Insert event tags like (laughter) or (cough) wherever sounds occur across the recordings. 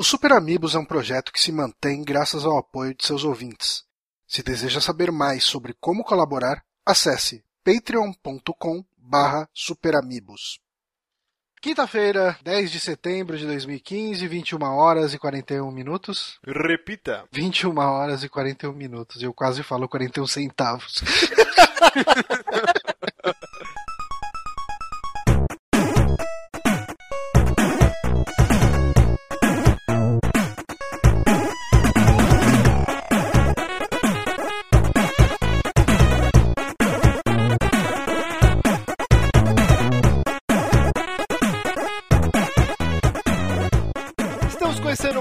O Super Amigos é um projeto que se mantém graças ao apoio de seus ouvintes. Se deseja saber mais sobre como colaborar, acesse patreon.com barra superamigos. Quinta-feira, 10 de setembro de 2015, 21 horas e 41 minutos. Repita. 21 horas e 41 minutos. Eu quase falo 41 centavos. (laughs)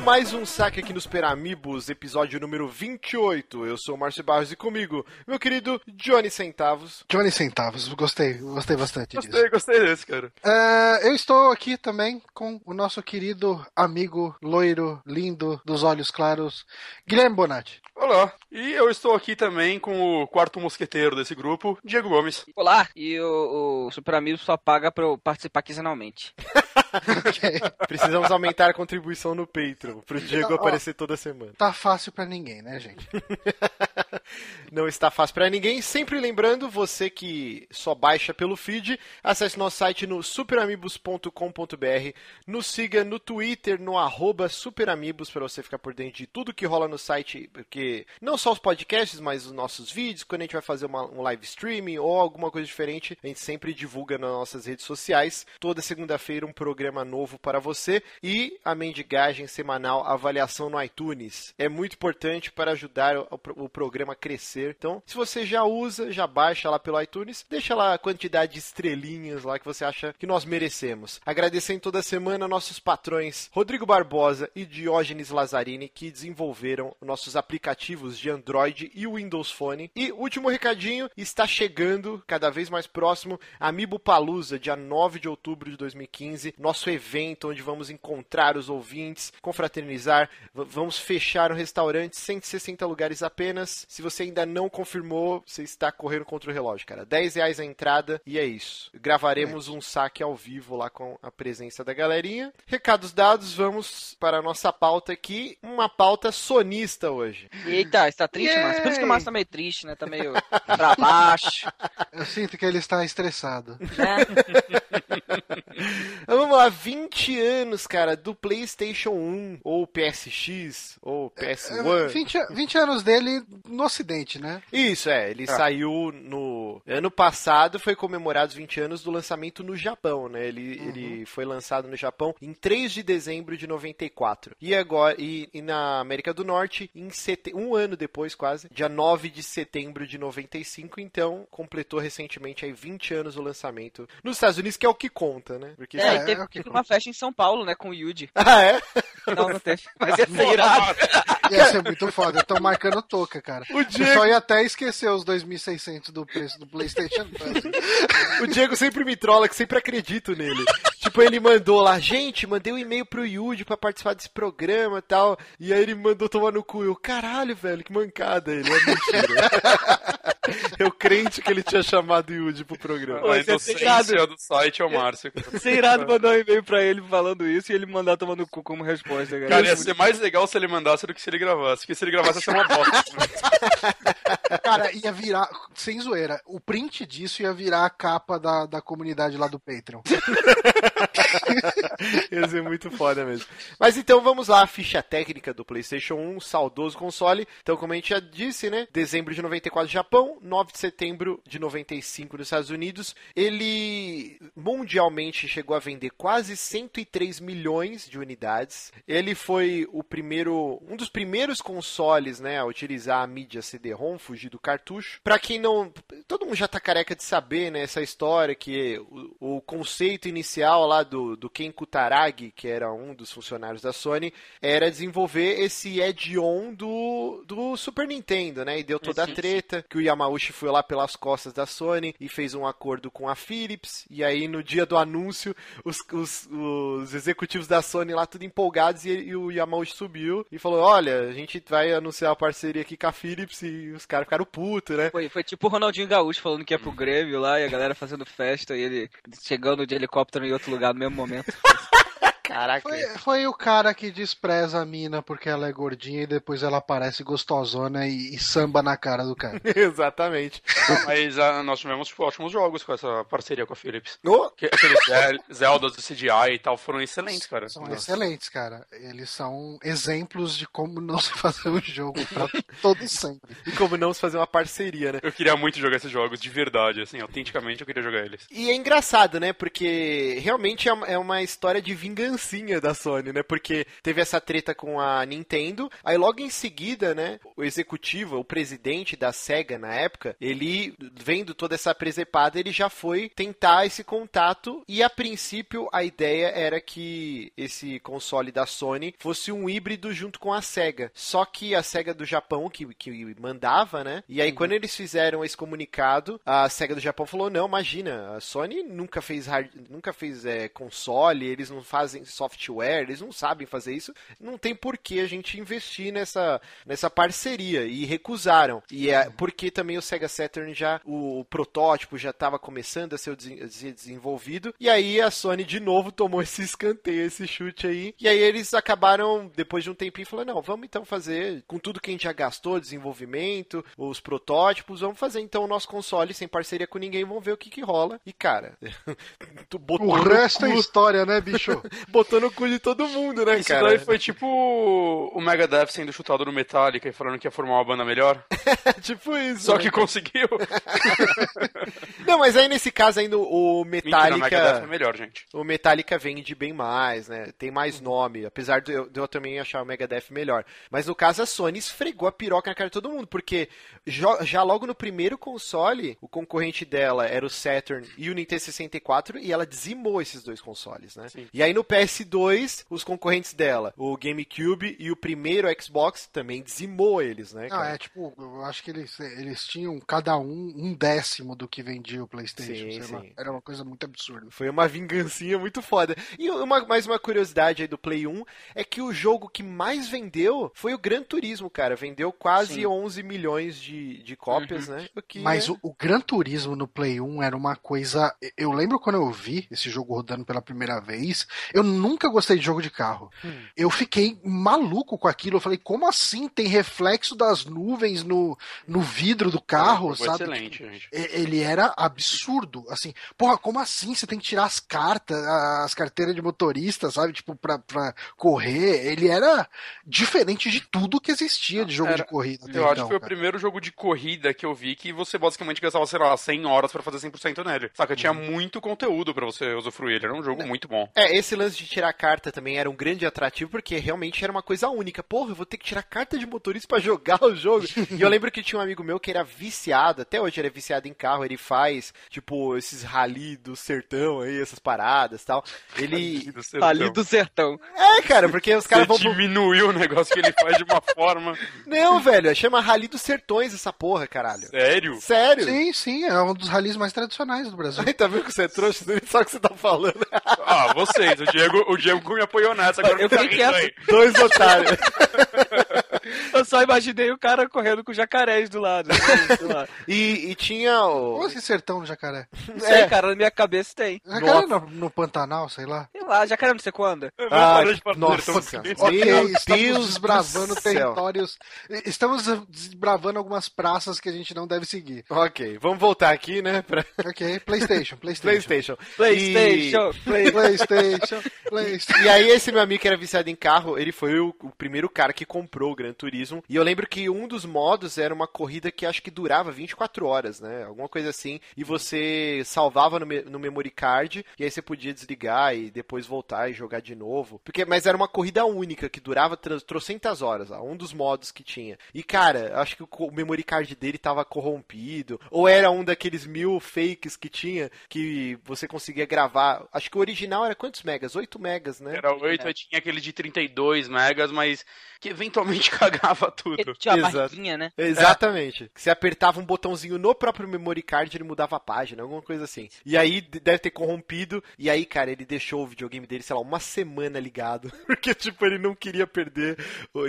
mais um saque aqui nos Peramibos, episódio número 28. Eu sou o Márcio Barros e comigo, meu querido Johnny Centavos. Johnny Centavos, gostei, gostei bastante gostei, disso. Gostei, gostei desse, cara. Uh, eu estou aqui também com o nosso querido amigo loiro, lindo, dos olhos claros, Guilherme Bonatti. Olá, e eu estou aqui também com o quarto mosqueteiro desse grupo, Diego Gomes. Olá, e o, o Super Amigo só paga pra eu participar quinzenalmente. (laughs) okay. Precisamos aumentar a contribuição no Patreon pro Diego então, aparecer ó, toda semana. Tá fácil para ninguém, né, gente? (laughs) (laughs) Não está fácil para ninguém. Sempre lembrando, você que só baixa pelo feed, acesse nosso site no superamigos.com.br, nos siga no Twitter, no arroba para você ficar por dentro de tudo que rola no site, porque não só os podcasts, mas os nossos vídeos, quando a gente vai fazer uma, um live streaming ou alguma coisa diferente, a gente sempre divulga nas nossas redes sociais. Toda segunda-feira um programa novo para você e a mendigagem semanal, avaliação no iTunes. É muito importante para ajudar o, o programa a crescer. Então, se você já usa, já baixa lá pelo iTunes, deixa lá a quantidade de estrelinhas lá que você acha que nós merecemos. Agradecendo toda semana nossos patrões Rodrigo Barbosa e Diógenes Lazzarini que desenvolveram nossos aplicativos aplicativos de Android e Windows Phone. E último recadinho, está chegando cada vez mais próximo Amiibo Palusa, dia 9 de outubro de 2015, nosso evento onde vamos encontrar os ouvintes, confraternizar, vamos fechar um restaurante, 160 lugares apenas. Se você ainda não confirmou, você está correndo contra o relógio, cara. 10 reais a entrada e é isso. Gravaremos um saque ao vivo lá com a presença da galerinha. Recados dados, vamos para a nossa pauta aqui, uma pauta sonista hoje. Eita, está triste, Márcio? Por isso que o Márcio tá meio triste, né? Tá meio (laughs) pra baixo. Eu sinto que ele está estressado. Né? (laughs) Vamos lá, 20 anos, cara, do PlayStation 1, ou PSX, ou PS1. 20, 20 anos dele no ocidente, né? Isso, é. Ele ah. saiu no... Ano passado foi comemorado os 20 anos do lançamento no Japão, né? Ele, uhum. ele foi lançado no Japão em 3 de dezembro de 94. E agora, e, e na América do Norte, em sete, um ano depois, quase, dia 9 de setembro de 95, então completou recentemente aí 20 anos o lançamento nos Estados Unidos, que é o que conta, né? Porque é, é teve, é uma festa em São Paulo, né, com o Yuji. (laughs) Ah, é? Não, não teve. (laughs) Mas ia ser irado. Ia ser muito foda. Estão marcando toca, cara. O Diego... Eu só ia até esquecer os 2.600 do preço do PlayStation o Diego sempre me trola, que sempre acredito nele. tipo, ele mandou lá, gente, mandei um e-mail pro Yuji pra participar desse programa e tal. E aí ele mandou tomar no cu. Eu, caralho, Caralho, velho, que mancada ele. É mentira. Eu crente que ele tinha chamado o Yudi pro programa. Pô, a inocência do site é o Márcio. Ser irado mandar um e-mail pra ele falando isso e ele mandar tomando cu como resposta, cara. Cara, ia ser mais legal se ele mandasse do que se ele gravasse. Porque se ele gravasse ia ser uma bosta. (laughs) cara, ia virar, sem zoeira, o print disso ia virar a capa da, da comunidade lá do Patreon. (laughs) (laughs) ia ser muito foda mesmo. Mas então vamos lá, a ficha técnica do PlayStation 1, saudoso console. Então, como a gente já disse, né? Dezembro de 94, Japão. 9 de setembro de 95 nos Estados Unidos. Ele mundialmente chegou a vender quase 103 milhões de unidades. Ele foi o primeiro, um dos primeiros consoles, né, a utilizar a mídia CD-ROM, fugir do cartucho. Para quem não, todo mundo já tá careca de saber, né, essa história que o, o conceito inicial lá do, do Ken Kutaragi, que era um dos funcionários da Sony, era desenvolver esse add-on do, do Super Nintendo, né? E deu toda a treta que o Yamauchi foi lá pelas costas da Sony e fez um acordo com a Philips. E aí, no dia do anúncio, os, os, os executivos da Sony lá tudo empolgados e, e, o Yamauchi subiu e falou: Olha, a gente vai anunciar a parceria aqui com a Philips e os caras ficaram putos, né? Foi, foi tipo o Ronaldinho Gaúcho falando que ia pro Grêmio lá e a galera fazendo festa e ele chegando de helicóptero em outro lugar no mesmo momento. (laughs) Caraca. Foi, foi o cara que despreza a mina porque ela é gordinha e depois ela parece gostosona e, e samba na cara do cara. (laughs) Exatamente. Mas ah, nós tivemos tipo, ótimos jogos com essa parceria com a Philips. Oh, Que- Aqueles Zeldas do CGI e tal foram excelentes, cara. São Nossa. excelentes, cara. Eles são exemplos de como não se fazer um jogo pra todo sempre. e como não se fazer uma parceria, né? Eu queria muito jogar esses jogos, de verdade, assim, autenticamente eu queria jogar eles. E é engraçado, né? Porque realmente é uma- é história de da Sony, né? Porque teve essa treta com a Nintendo, aí logo em seguida, né? O executivo, o presidente da SEGA na época, ele, vendo toda essa presepada, ele já foi tentar esse contato e a princípio a ideia era que esse console da Sony fosse um híbrido junto com a SEGA. Só que a SEGA do Japão, que, que mandava, né? E aí quando eles fizeram esse comunicado, a SEGA do Japão falou: não, imagina, a Sony nunca fez hard, nunca fez é, console, eles não fazem software, eles não sabem fazer isso, não tem por que a gente investir nessa, nessa parceria. E recusaram. E é porque também o Sega Saturn já, o, o protótipo já estava começando a ser desenvolvido. E aí a Sony de novo tomou (laughs) esse escanteio, esse chute aí. E aí eles acabaram, depois de um tempinho, falando: não, vamos então fazer com tudo que a gente já gastou, desenvolvimento, os protótipos, vamos fazer então o nosso console sem parceria com ninguém, vamos ver o que que rola. E cara, (laughs) tu botou O resto é história, né, bicho? (laughs) botou no cu de todo mundo, né, Isso cara? daí foi tipo o Megadeth sendo chutado no Metallica e falando que ia formar uma banda melhor. (laughs) tipo isso. Só né? que conseguiu. (laughs) Não, mas aí nesse caso ainda o Mentira, o é Metallica. melhor, gente. O Metallica vende bem mais, né? Tem mais nome, apesar de eu, de eu também achar o Megadeth melhor. Mas no caso a Sony esfregou a piroca na cara de todo mundo, porque já logo no primeiro console, o concorrente dela era o Saturn e o Nintendo 64 e ela dizimou esses dois consoles, né? Sim. E aí no PS2, os concorrentes dela, o GameCube e o primeiro Xbox também dizimou eles, né? Cara? é tipo, eu acho que eles, eles tinham cada um um décimo do que vendia o PlayStation. Sim, sei lá. sim. Era uma coisa muito absurda. Foi uma vingancinha muito foda. E uma, mais uma curiosidade aí do Play 1 é que o jogo que mais vendeu foi o Gran Turismo, cara. Vendeu quase Sim. 11 milhões de, de cópias, né? O que Mas é- o, o Gran Turismo no Play 1 era uma coisa. Eu lembro quando eu vi esse jogo rodando pela primeira vez, eu nunca gostei de jogo de carro. Hum. Eu fiquei maluco com aquilo. Eu falei, como assim? Tem reflexo das nuvens no, no vidro do carro, Foi sabe? excelente, Tipo, gente. e- Ele era absurdo, assim, porra, como assim? Você tem que tirar as cartas, as carteiras de motorista, sabe? Tipo, pra, pra correr. Ele era diferente de tudo que existia de jogo Era- de corrida. até Eu acho então, que foi o cara. primeiro jogo de corrida que eu vi que você basicamente gastava, sei lá, 100 horas pra fazer 100% nele. Saca? Tinha Uhum. muito conteúdo pra você usufruir. Ele era um jogo muito bom. É, esse lance de tirar carta também era um grande atrativo, porque realmente era uma coisa única. Porra, eu vou ter que tirar carta de motorista pra jogar o jogo. (laughs) e eu lembro que tinha um amigo meu que era viciado, até hoje ele é viciado em carro, ele faz, tipo, esses rally do sertão aí, essas paradas e tal. Ele. Do sertão. Ali do sertão. É, cara, porque os caras Você vão. diminuiu o negócio que ele faz de uma forma. Não, velho, chama Rally dos Sertões essa porra, caralho. Sério? Sério? Sim, sim, é um dos ralis mais tradicionais do Brasil. (laughs) Aí tá vendo que você é trouxa? Você sabe o que você tá falando. Ah, vocês. O Diego, (laughs) o Diego me apoiou nessa. Agora Eu tá fiquei rindo quieto. aí. Dois otários. (laughs) Eu só imaginei o cara correndo com jacarés do lado. lá. E, e tinha o. Ou esse sertão do jacaré? Não (laughs) sei, É. cara, na minha cabeça tem. Jacaré no, no Pantanal, sei lá. Sei lá, jacaré não sei quando. Ah, do nossa sertão, senhora. porque- Ok, Meu estamos Deus desbravando do céu. territórios. Estamos desbravando algumas praças que a gente não deve seguir. Ok, vamos voltar aqui, né? Pra Ok, PlayStation, PlayStation. PlayStation. Playstation, Play... PlayStation, PlayStation. (laughs) E aí, esse meu amigo que era viciado em carro, ele foi o, o primeiro cara que comprou o Gran Turismo. E eu lembro que um dos modos era uma corrida que acho que durava 24 horas, né? Alguma coisa assim. E você salvava no, me- no memory card, e aí você podia desligar e depois voltar e jogar de novo. Porque, mas era uma corrida única, que durava tro- trocentas horas, ó, um dos modos que tinha. E, cara, acho que o, memory card dele tava corrompido. Ou era um daqueles mil fakes que tinha, que você conseguia gravar. Acho que o original era quantos megas? 8 megas, né? Era 8, aí tinha aquele de 32 megas, mas que eventualmente (laughs) cagava tudo. Ele tinha a Exato. barriguinha, né? Exatamente. Que Você apertava um botãozinho no próprio memory card, ele mudava a página, alguma coisa assim. E aí deve ter corrompido. E aí, cara, ele deixou o videogame dele, sei lá, uma semana ligado. (laughs) Porque, tipo, ele não queria perder.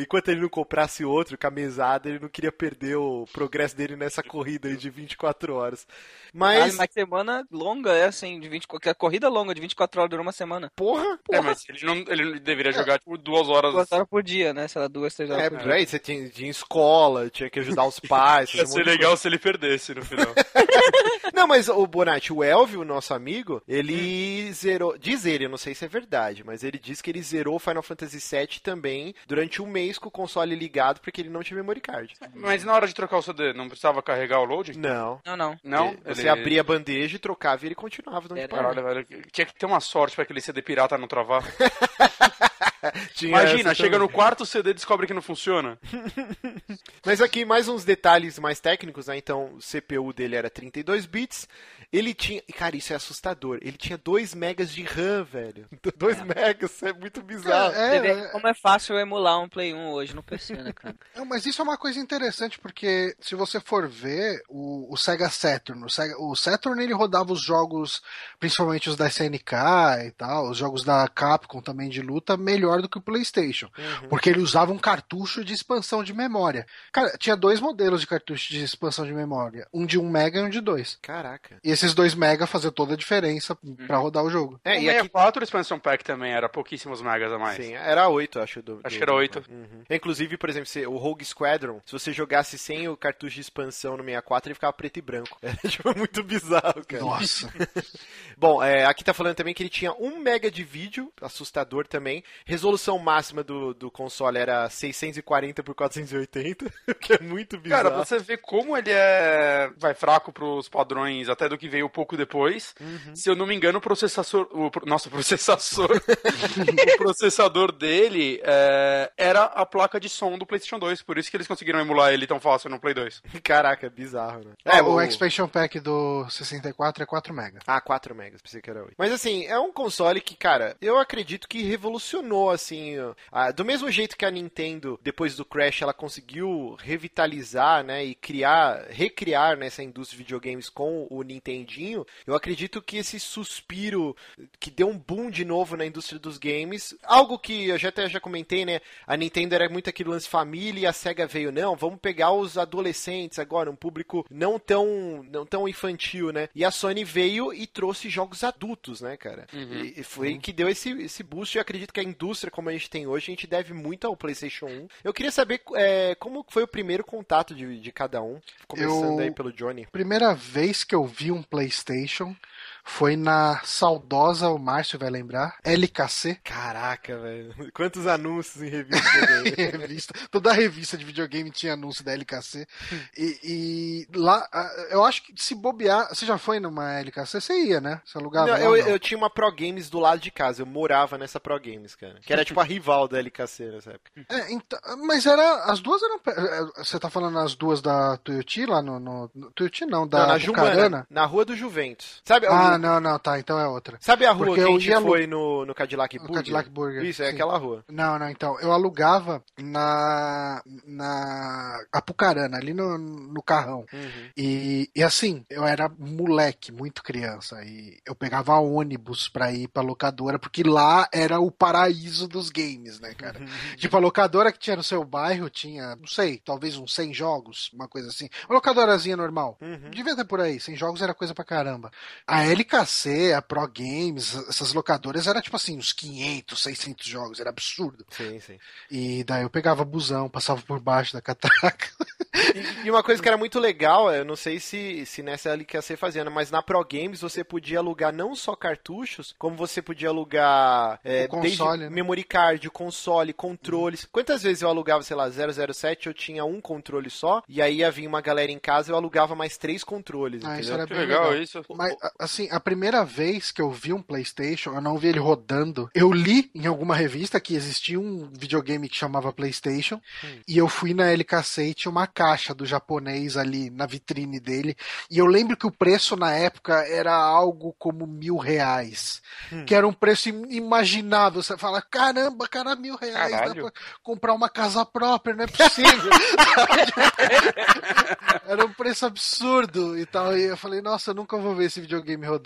Enquanto ele não comprasse outro com a mesada, ele não queria perder o progresso dele nessa corrida aí de 24 horas. Mas. Mas... Mas semana longa, é assim, de 20, qualquer corrida longa de 24 horas dura uma semana. Porra! É, mas ele não ele deveria jogar tipo duas horas. Duas horas por dia, né? Sei lá, duas, três horas É, por aí, você tinha, tinha escola, tinha que ajudar os pais. Ia ser legal se ele perdesse no final. (laughs) Não, mas o Bonatti, o Elvio, nosso amigo, ele zerou. Diz ele, eu não sei se é verdade, mas ele diz que ele zerou o Final Fantasy VII também durante um mês com o console ligado porque ele não tinha memory card. Mas na hora de trocar o CD, não precisava carregar o load? Não. Não, não. Não? Você Ele- abria a bandeja e trocava e ele continuava. Caralho, velho. Tinha que ter uma sorte pra aquele CD pirata não travar. (laughs) (laughs) Tinha Imagina, chega também. no quarto CD e descobre que não funciona. (laughs) Mas aqui mais uns detalhes mais técnicos, né? Então, o CPU dele era 32 bits. Ele tinha. Cara, isso é assustador. Ele tinha 2 megas de RAM, velho. (laughs) 2 megas, é muito bizarro. É, é, como é fácil emular um Play 1 hoje no PC, né, cara? Não, mas isso é uma coisa interessante, porque se você for ver o, o Sega Saturn, o, Sega, o Saturn ele rodava os jogos, principalmente os da SNK e tal, os jogos da Capcom também de luta, melhor do que o PlayStation. Uhum. Porque ele usava um cartucho de expansão de memória. Cara, tinha dois modelos de cartucho de expansão de memória: um de 1 mega e um de 2. Caraca. E esses 2 mega faziam toda a diferença pra rodar o jogo. É, o e aqui 64 o Expansion Pack também era pouquíssimos megas a mais. Sim, era 8, acho. Do, Acho do- que era 8. Uhum. Inclusive, por exemplo, se- o Rogue Squadron, se você jogasse sem o cartucho de expansão no 64, ele ficava preto e branco. (laughs) Era tipo, muito bizarro, cara. Nossa. (laughs) Bom, é, aqui tá falando também que ele tinha 1 mega de vídeo, assustador também. Resolução máxima do, do console era 640 por 480, (laughs) o que é muito bizarro. Cara, você vê como ele é vai fraco pros padrões até do que veio pouco depois. Uhum. Se eu não me engano, o processador, o pro- nossa, o processador, (laughs) o processador dele é, era a placa de som do PlayStation 2, por isso que eles conseguiram emular ele tão fácil no Play 2. (laughs) Caraca, é bizarro, né? É, o Expansion Pack do 64 é 4 mega. Ah, 4 megas, pensei que era 8. Mas assim, é um console que, cara, eu acredito que revolucionou, assim, ó, ah, do mesmo jeito que a Nintendo, depois do Crash, ela conseguiu revitalizar, né, e criar, recriar nessa indústria de videogames com o Nintendinho, eu acredito que esse suspiro que deu um boom de novo na indústria dos games, algo que eu já até já comentei, né, a Nintendo era muito aquele lance família e a SEGA veio, não, vamos pegar os adolescentes agora, um público não tão, não tão infantil, né, e a Sony veio e trouxe jogos adultos, né, cara, e, e foi que deu esse, esse boost, eu acredito que a indústria como a gente tem hoje, a gente deve muito ao PlayStation 1. Eu queria saber é, como foi o primeiro contato de, de cada um, começando Eu- aí pelo Johnny. Primeira vez que eu vi um PlayStation foi na saudosa, o Márcio vai lembrar, LKC. Caraca, velho. Quantos anúncios em revista (laughs) videogame. revista. Toda revista de videogame tinha anúncio da LKC. E, e lá, eu acho que se bobear. Você já foi numa LKC? Você ia, né? Você alugava? Não, eu, não? eu tinha uma Pro Games do lado de casa, eu morava nessa Pro Games, cara. Que era tipo a rival da LKC nessa época. É, então, mas era. As duas eram. eh, Você tá falando as duas da Tuiuti lá no. no, no Tuiuti não, da Não, na Bucarana? Jumana, na rua do Juventus. Sabe, Ah, o- não, não, tá, então é outra. sabe a rua Porque que a gente alu- foi no, no Cadillac Burger? Cadillac Burger, Isso, é sim. aquela rua. Não, não, então. Eu alugava na. na Apucarana, ali no, no carrão. Uhum. E, e assim, eu era moleque, muito criança. E eu pegava ônibus pra ir pra locadora, porque lá era o paraíso dos games, né, cara? (laughs) Tipo, a locadora que tinha no seu bairro tinha, não sei, talvez uns 100 jogos, uma coisa assim. Uma locadorazinha normal. Uhum. Devia ter por aí, 100 jogos era coisa pra caramba. A LKC, a Pro Games, essas locadoras era tipo assim, uns 500, 600 jogos, era absurdo. Sim, sim. E daí eu pegava busão, passava por baixo da catraca. E, e uma coisa que era muito legal, eu não sei se, se nessa LKC fazia, né, mas na Pro Games você podia alugar não só cartuchos, como você podia alugar é, O console, né? memory card, console, controles. Quantas vezes eu alugava, sei lá, 007, eu tinha um controle só, e aí ia vir uma galera em casa eu alugava mais três controles, Ah, isso entendeu? era Que bem legal, legal. isso. Mas, assim, a primeira vez que eu vi um PlayStation, eu não vi ele rodando. Eu li em alguma revista que existia um videogame que chamava PlayStation hum. e eu fui na LKC e tinha uma caixa do japonês ali na vitrine dele. E eu lembro que o preço na época era algo como mil reais, hum. que era um preço imaginável. Você fala, caramba, cara, mil reais, Caralho. dá pra comprar uma casa própria, não é possível. (laughs) era um preço absurdo e tal. E eu falei, nossa, eu nunca vou ver esse videogame rodando.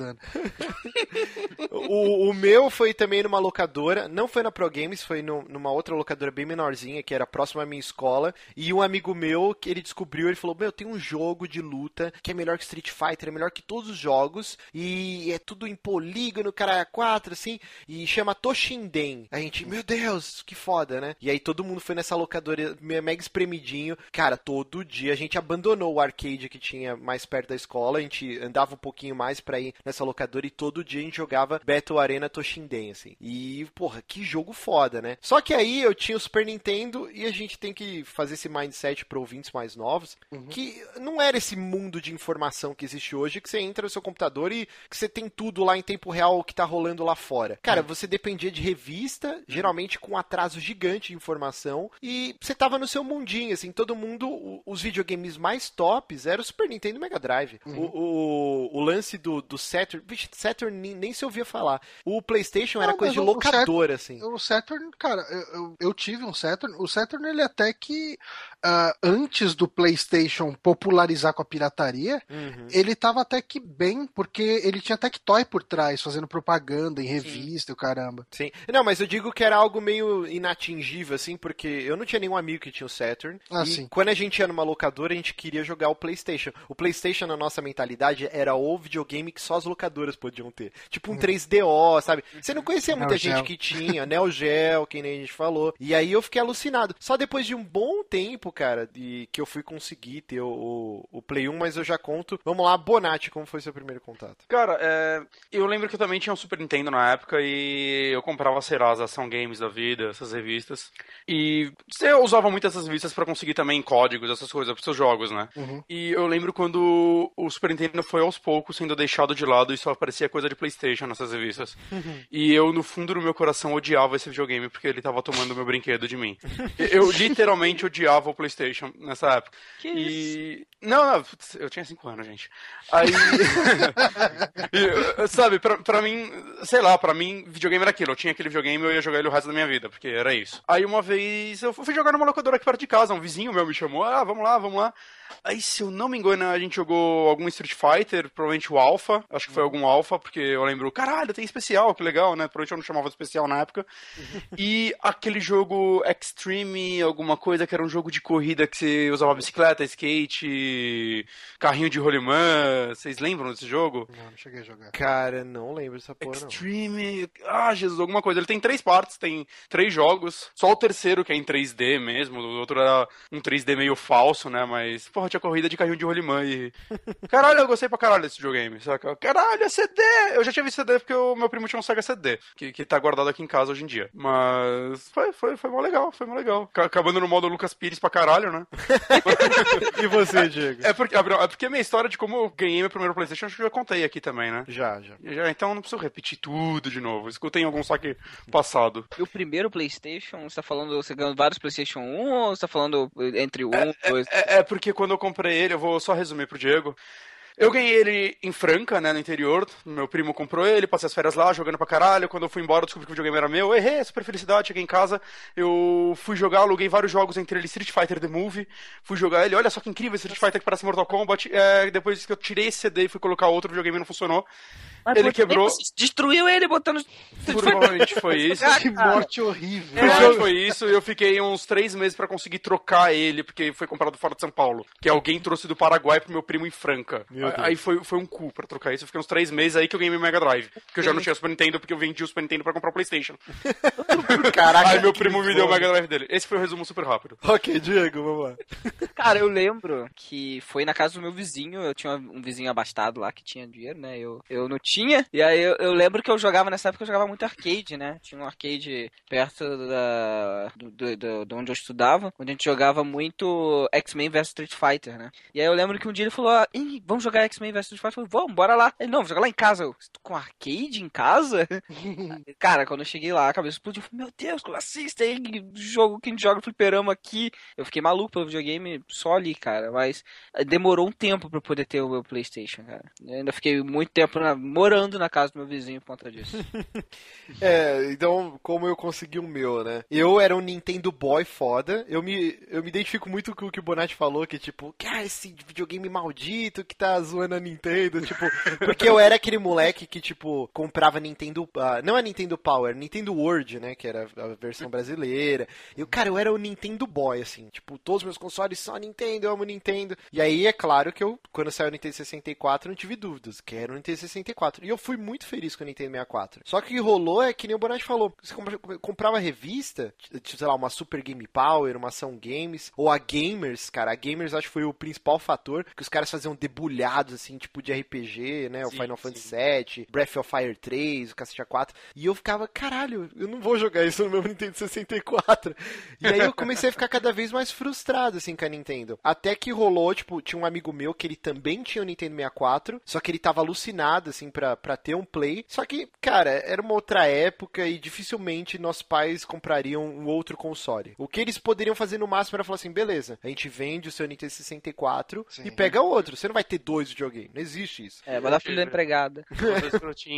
O, o, meu foi também numa locadora, não foi na Pro Games, foi no, numa outra locadora bem menorzinha, que era próxima à minha escola. E um amigo meu, que ele descobriu, ele falou: Meu, tem um jogo de luta que é melhor que Street Fighter, é melhor que todos os jogos, e é tudo em polígono, cara, 4, assim, e chama Toshinden. A gente, meu Deus, que foda, né? E aí todo mundo foi nessa locadora mega espremidinho. Cara, todo dia a gente abandonou o arcade que tinha mais perto da escola, a gente andava um pouquinho mais para ir nessa locadora e todo dia a gente jogava Battle Arena Toshinden, assim. E, porra, que jogo foda, né? Só que aí eu tinha o Super Nintendo e a gente tem que fazer esse mindset para ouvintes mais novos, uhum. que não era esse mundo de informação que existe hoje, que você entra no seu computador e que você tem tudo lá em tempo real o que tá rolando lá fora. Cara, uhum. você dependia de revista, geralmente com atraso gigante de informação, e você tava no seu mundinho, assim, todo mundo, os videogames mais tops eram o Super Nintendo e o Mega Drive. Uhum. O, o, o, lance do, do Saturn, vixe, Saturn nem, nem, se ouvia falar. O PlayStation não, era coisa de locadora, assim. O Saturn, cara, eu, eu, eu, tive um Saturn, o Saturn ele até que uh, antes do PlayStation popularizar com a pirataria, uhum. ele tava até que bem, porque ele tinha Tectoy por trás, fazendo propaganda em revista e o caramba. Sim. Não, mas eu digo que era algo meio inatingível, assim, porque eu não tinha nenhum amigo que tinha o Saturn. Ah, e sim. quando a gente ia numa locadora, a gente queria jogar o PlayStation. O PlayStation, na nossa mentalidade, era o videogame que só as locadoras podiam ter. Tipo um 3DO, uhum. sabe? Você não conhecia muita Neo gente Geo. que tinha, (laughs) Neo Geo, que nem a gente falou. E aí eu fiquei alucinado. Só depois de um bom tempo, cara, de que eu fui conseguir ter o, o, o Play 1, mas eu já conto. Vamos lá, Bonatti, como foi seu primeiro contato? Cara, é, eu lembro que eu também tinha um Super Nintendo na época e eu comprava, sei lá, as Ação Games da vida, essas revistas. E você usava muito essas revistas para conseguir também códigos, essas coisas, pros seus jogos, né? Uhum. E eu lembro quando o Super Nintendo foi aos poucos sendo deixado de lado e só aparecia coisa de PlayStation nessas revistas. Uhum. E eu, no fundo do meu coração, odiava esse videogame porque ele tava tomando meu brinquedo de mim. eu literalmente odiava o PlayStation PlayStation nessa época. (laughs) Que e... Isso? Não, não, eu tinha 5 anos, gente. Aí. (laughs) e, sabe, pra, pra mim, sei lá, pra mim, videogame era aquilo. Eu tinha aquele videogame e eu ia jogar ele o resto da minha vida, porque era isso. Aí uma vez eu fui jogar numa locadora aqui perto de casa, um vizinho meu me chamou, ah, vamos lá, vamos lá. Aí, se eu não me engano, a gente jogou algum Street Fighter, provavelmente o Alpha. Acho que foi algum Alpha, porque eu lembro, caralho, tem especial, que legal, né? Provavelmente eu não chamava de especial na época. e aquele jogo Extreme, alguma coisa, que era um jogo de corrida que você usava bicicleta, skate, carrinho de rolimã. Vocês lembram desse jogo? Não, não cheguei a jogar. Cara, não lembro dessa porra, Extreme... Não. Ah, Jesus, alguma coisa. Ele tem três partes, tem três jogos. Só o terceiro, que é em 3D mesmo. O outro era um 3D meio falso, né? Mas, porra, tinha corrida de carrinho de rolimã e... (laughs) Caralho, eu gostei pra caralho desse videogame, saca? Caralho, é CD! Eu já tinha visto CD porque o meu primo tinha um Sega CD, que, que tá guardado aqui em casa hoje em dia. Mas foi, foi, foi mó legal, foi mó legal. Acabando no modo Lucas Pires pra caralho, né? (laughs) e você, Diego? É porque, é porque a minha história de como eu ganhei meu primeiro Playstation, acho que eu já contei aqui também, né? Já, já. já então não preciso repetir tudo de novo. Escutei em algum saque passado. E o primeiro Playstation, você tá falando, você ganhou vários Playstation 1 ou você tá falando entre um, é, dois? É, é, porque quando eu comprei ele, eu vou só resumir pro Diego. Eu ganhei ele em Franca, né, no interior. Meu primo comprou ele, passei as férias lá, jogando pra caralho. Quando eu fui embora, descobri que o videogame era meu. Errei, super felicidade, cheguei em casa. Eu fui jogar, aluguei vários jogos, entre ele Street Fighter The Movie. Fui jogar ele, olha só que incrível, Street Fighter que parece Mortal Kombat. É, depois que eu tirei esse CD e fui colocar outro, o videogame não funcionou. Mas ele quebrou. Destruiu ele botando. Provavelmente foi (laughs) isso. que morte horrível. Provavelmente foi isso. E eu fiquei uns três meses para conseguir trocar ele, porque foi comprado fora de São Paulo. Que alguém trouxe do Paraguai pro meu primo em Franca. Aí foi, foi um cu pra trocar isso. Eu fiquei uns três meses aí que eu ganhei meu Mega Drive. Porque eu já não tinha Super Nintendo, porque eu vendi o Super Nintendo pra comprar o PlayStation. (laughs) Caraca. Aí meu primo me deu o Mega Drive dele. Esse foi o resumo super rápido. Ok, Diego, vamos lá. Cara, eu lembro que foi na casa do meu vizinho. Eu tinha um vizinho abastado lá que tinha dinheiro, né? Eu, eu não tinha tinha. E aí eu, eu lembro que eu jogava nessa época, eu jogava muito arcade, né? Tinha um arcade perto da, do, do, do, de onde eu estudava, onde a gente jogava muito X-Men vs Street Fighter, né? E aí eu lembro que um dia ele falou: ah, vamos jogar X-Men vs Street Fighter? Eu falei, vamos, bora lá. Ele, não, vou jogar lá em casa. Eu, com arcade em casa? (laughs) Cara, quando eu cheguei lá, a cabeça explodiu. Eu falei, meu Deus, como assim? Tem jogo que a gente joga fliperama aqui. Eu fiquei maluco pelo videogame só ali, cara. Mas demorou um tempo pra eu poder ter o meu PlayStation, cara. Eu ainda fiquei muito tempo na, morando na casa do meu vizinho por conta disso. (laughs) é, então, como eu consegui o meu, né? Eu era um Nintendo Boy foda. Eu me, eu me identifico muito com o que o Bonatti falou, que tipo, que ah, esse videogame maldito que tá zoando a Nintendo, tipo, porque eu era aquele moleque que, tipo, comprava Nintendo, uh, não a Nintendo Power, Nintendo World, né, que era a versão brasileira. Eu, cara, eu era o Nintendo Boy, assim, tipo, todos os meus consoles só Nintendo, eu amo Nintendo. E aí, é claro que eu, quando saiu o Nintendo 64, não tive dúvidas, que era o Nintendo 64. E eu fui muito feliz com o Nintendo 64. Só que o que rolou é que nem o Bonatti falou, você comprava revista, tipo, sei lá, uma Super Game Power, uma Ação Games, ou a Gamers, cara, a Gamers acho que foi o principal fator, que os caras faziam debulhados, assim, tipo de RPG, né, o sim, Final Fantasy VII, Breath of Fire 3, o Cacete 4, e eu ficava, caralho, eu não vou jogar isso no meu Nintendo 64. E aí eu comecei a ficar cada vez mais frustrado, assim, com a Nintendo. Até que rolou, tipo, tinha um amigo meu que ele também tinha o Nintendo 64, só que ele tava alucinado, assim, pra, pra ter um Play. Só que, cara, era uma outra época e dificilmente nossos pais comprariam um outro console. O que eles poderiam fazer no máximo era falar assim, beleza, a gente vende o seu Nintendo 64 Sim. e pega outro. Você não vai ter dois videogames, não existe isso. É, vai dar filho da empregada.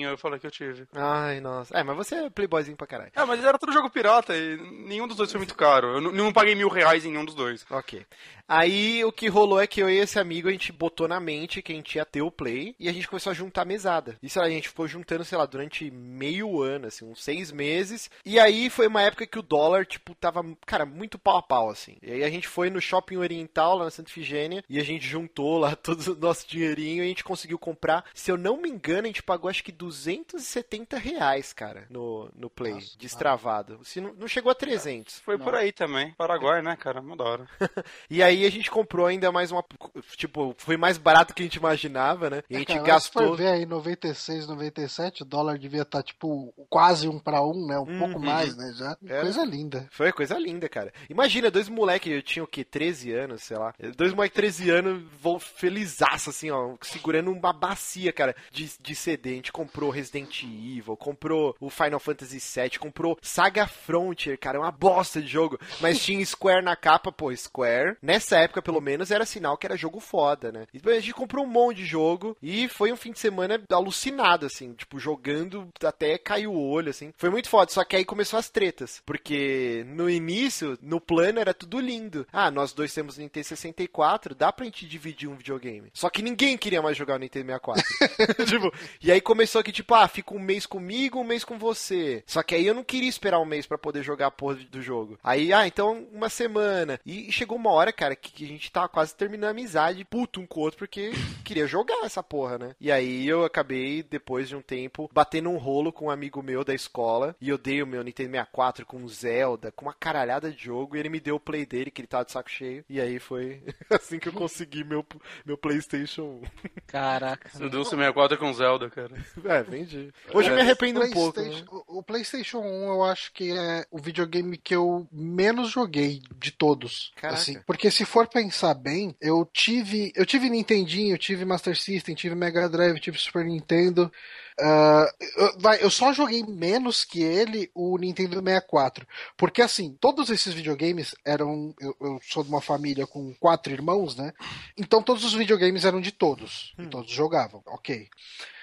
eu falei que eu tive. Ai, nossa. É, mas você é playboyzinho pra caralho. É, mas era tudo jogo pirata e nenhum dos dois foi muito caro. Eu não paguei mil reais em nenhum dos dois. Ok. Aí o que rolou é que eu e esse amigo a gente botou na mente que a gente ia ter o Play e a gente começou a juntar mesada. E sei lá, a gente foi juntando, sei lá, durante meio ano, assim, uns seis meses. E aí foi uma época que o dólar, tipo, tava, cara, muito pau a pau, assim. E aí a gente foi no shopping oriental lá na Santa Ifigênia e a gente juntou lá (laughs) todo o nosso dinheirinho e a gente conseguiu comprar. Se eu não me engano, a gente pagou acho que 270 reais, cara, no, no Play, Nossa, destravado. Se não, não chegou a 300. Foi não. por aí também. Paraguai, né, cara? Uma da hora. (laughs) e aí a gente comprou ainda mais uma. Tipo, foi mais barato que a gente imaginava, né? E a gente cara, gastou. Se ver aí, 96, 97, o dólar devia estar, tá, tipo, quase um para um, né? Um uhum. pouco mais, né? Já. Era... Coisa linda. Foi coisa linda, cara. Imagina, dois moleques, eu tinha o quê? 13 anos, sei lá. Dois moleques 13 anos, vou felizaço, assim, ó, segurando uma bacia, cara, de, de CD. A gente comprou Resident Evil, comprou o Final Fantasy VII, comprou Saga Frontier, cara, uma bosta de jogo. Mas tinha Square na capa, pô, Square. Nessa nessa época, pelo menos, era sinal que era jogo foda, né? E a gente comprou um monte de jogo e foi um fim de semana alucinado, assim, tipo, jogando até caiu o olho, assim. Foi muito foda, só que aí começou as tretas, porque no início, no plano era tudo lindo. Ah, nós dois temos Nintendo 64, dá pra gente dividir um videogame. Só que ninguém queria mais jogar o Nintendo 64. (laughs) (laughs) tipo, e aí começou que, tipo, ah, fica um mês comigo, um mês com você. Só que aí eu não queria esperar um mês para poder jogar a porra do jogo. Aí, ah, então uma semana. E chegou uma hora, cara, que, que a gente tava quase terminando a amizade, puto um com o outro, porque queria jogar essa porra, né? E aí eu acabei, depois de um tempo, batendo um rolo com um amigo meu da escola, e eu dei o meu Nintendo 64 com Zelda, com uma caralhada de jogo, e ele me deu o play dele, que ele tava de saco cheio, e aí foi (laughs) assim que eu consegui meu, meu PlayStation 1. Caraca. Você deu o 64 com Zelda, cara. É, vendi. Hoje é, eu me arrependo um pouco. Né? O PlayStation 1 eu acho que é o videogame que eu menos joguei de todos. Caraca. Assim, porque se for pensar bem, eu tive eu tive Nintendinho, eu tive Master System, tive Mega Drive, tive Super Nintendo. Uh, eu, vai, eu só joguei menos que ele o Nintendo 64. Porque assim, todos esses videogames eram. Eu, eu, sou de uma família com quatro irmãos, né? Então todos os videogames eram de todos. Hum. Todos jogavam, ok.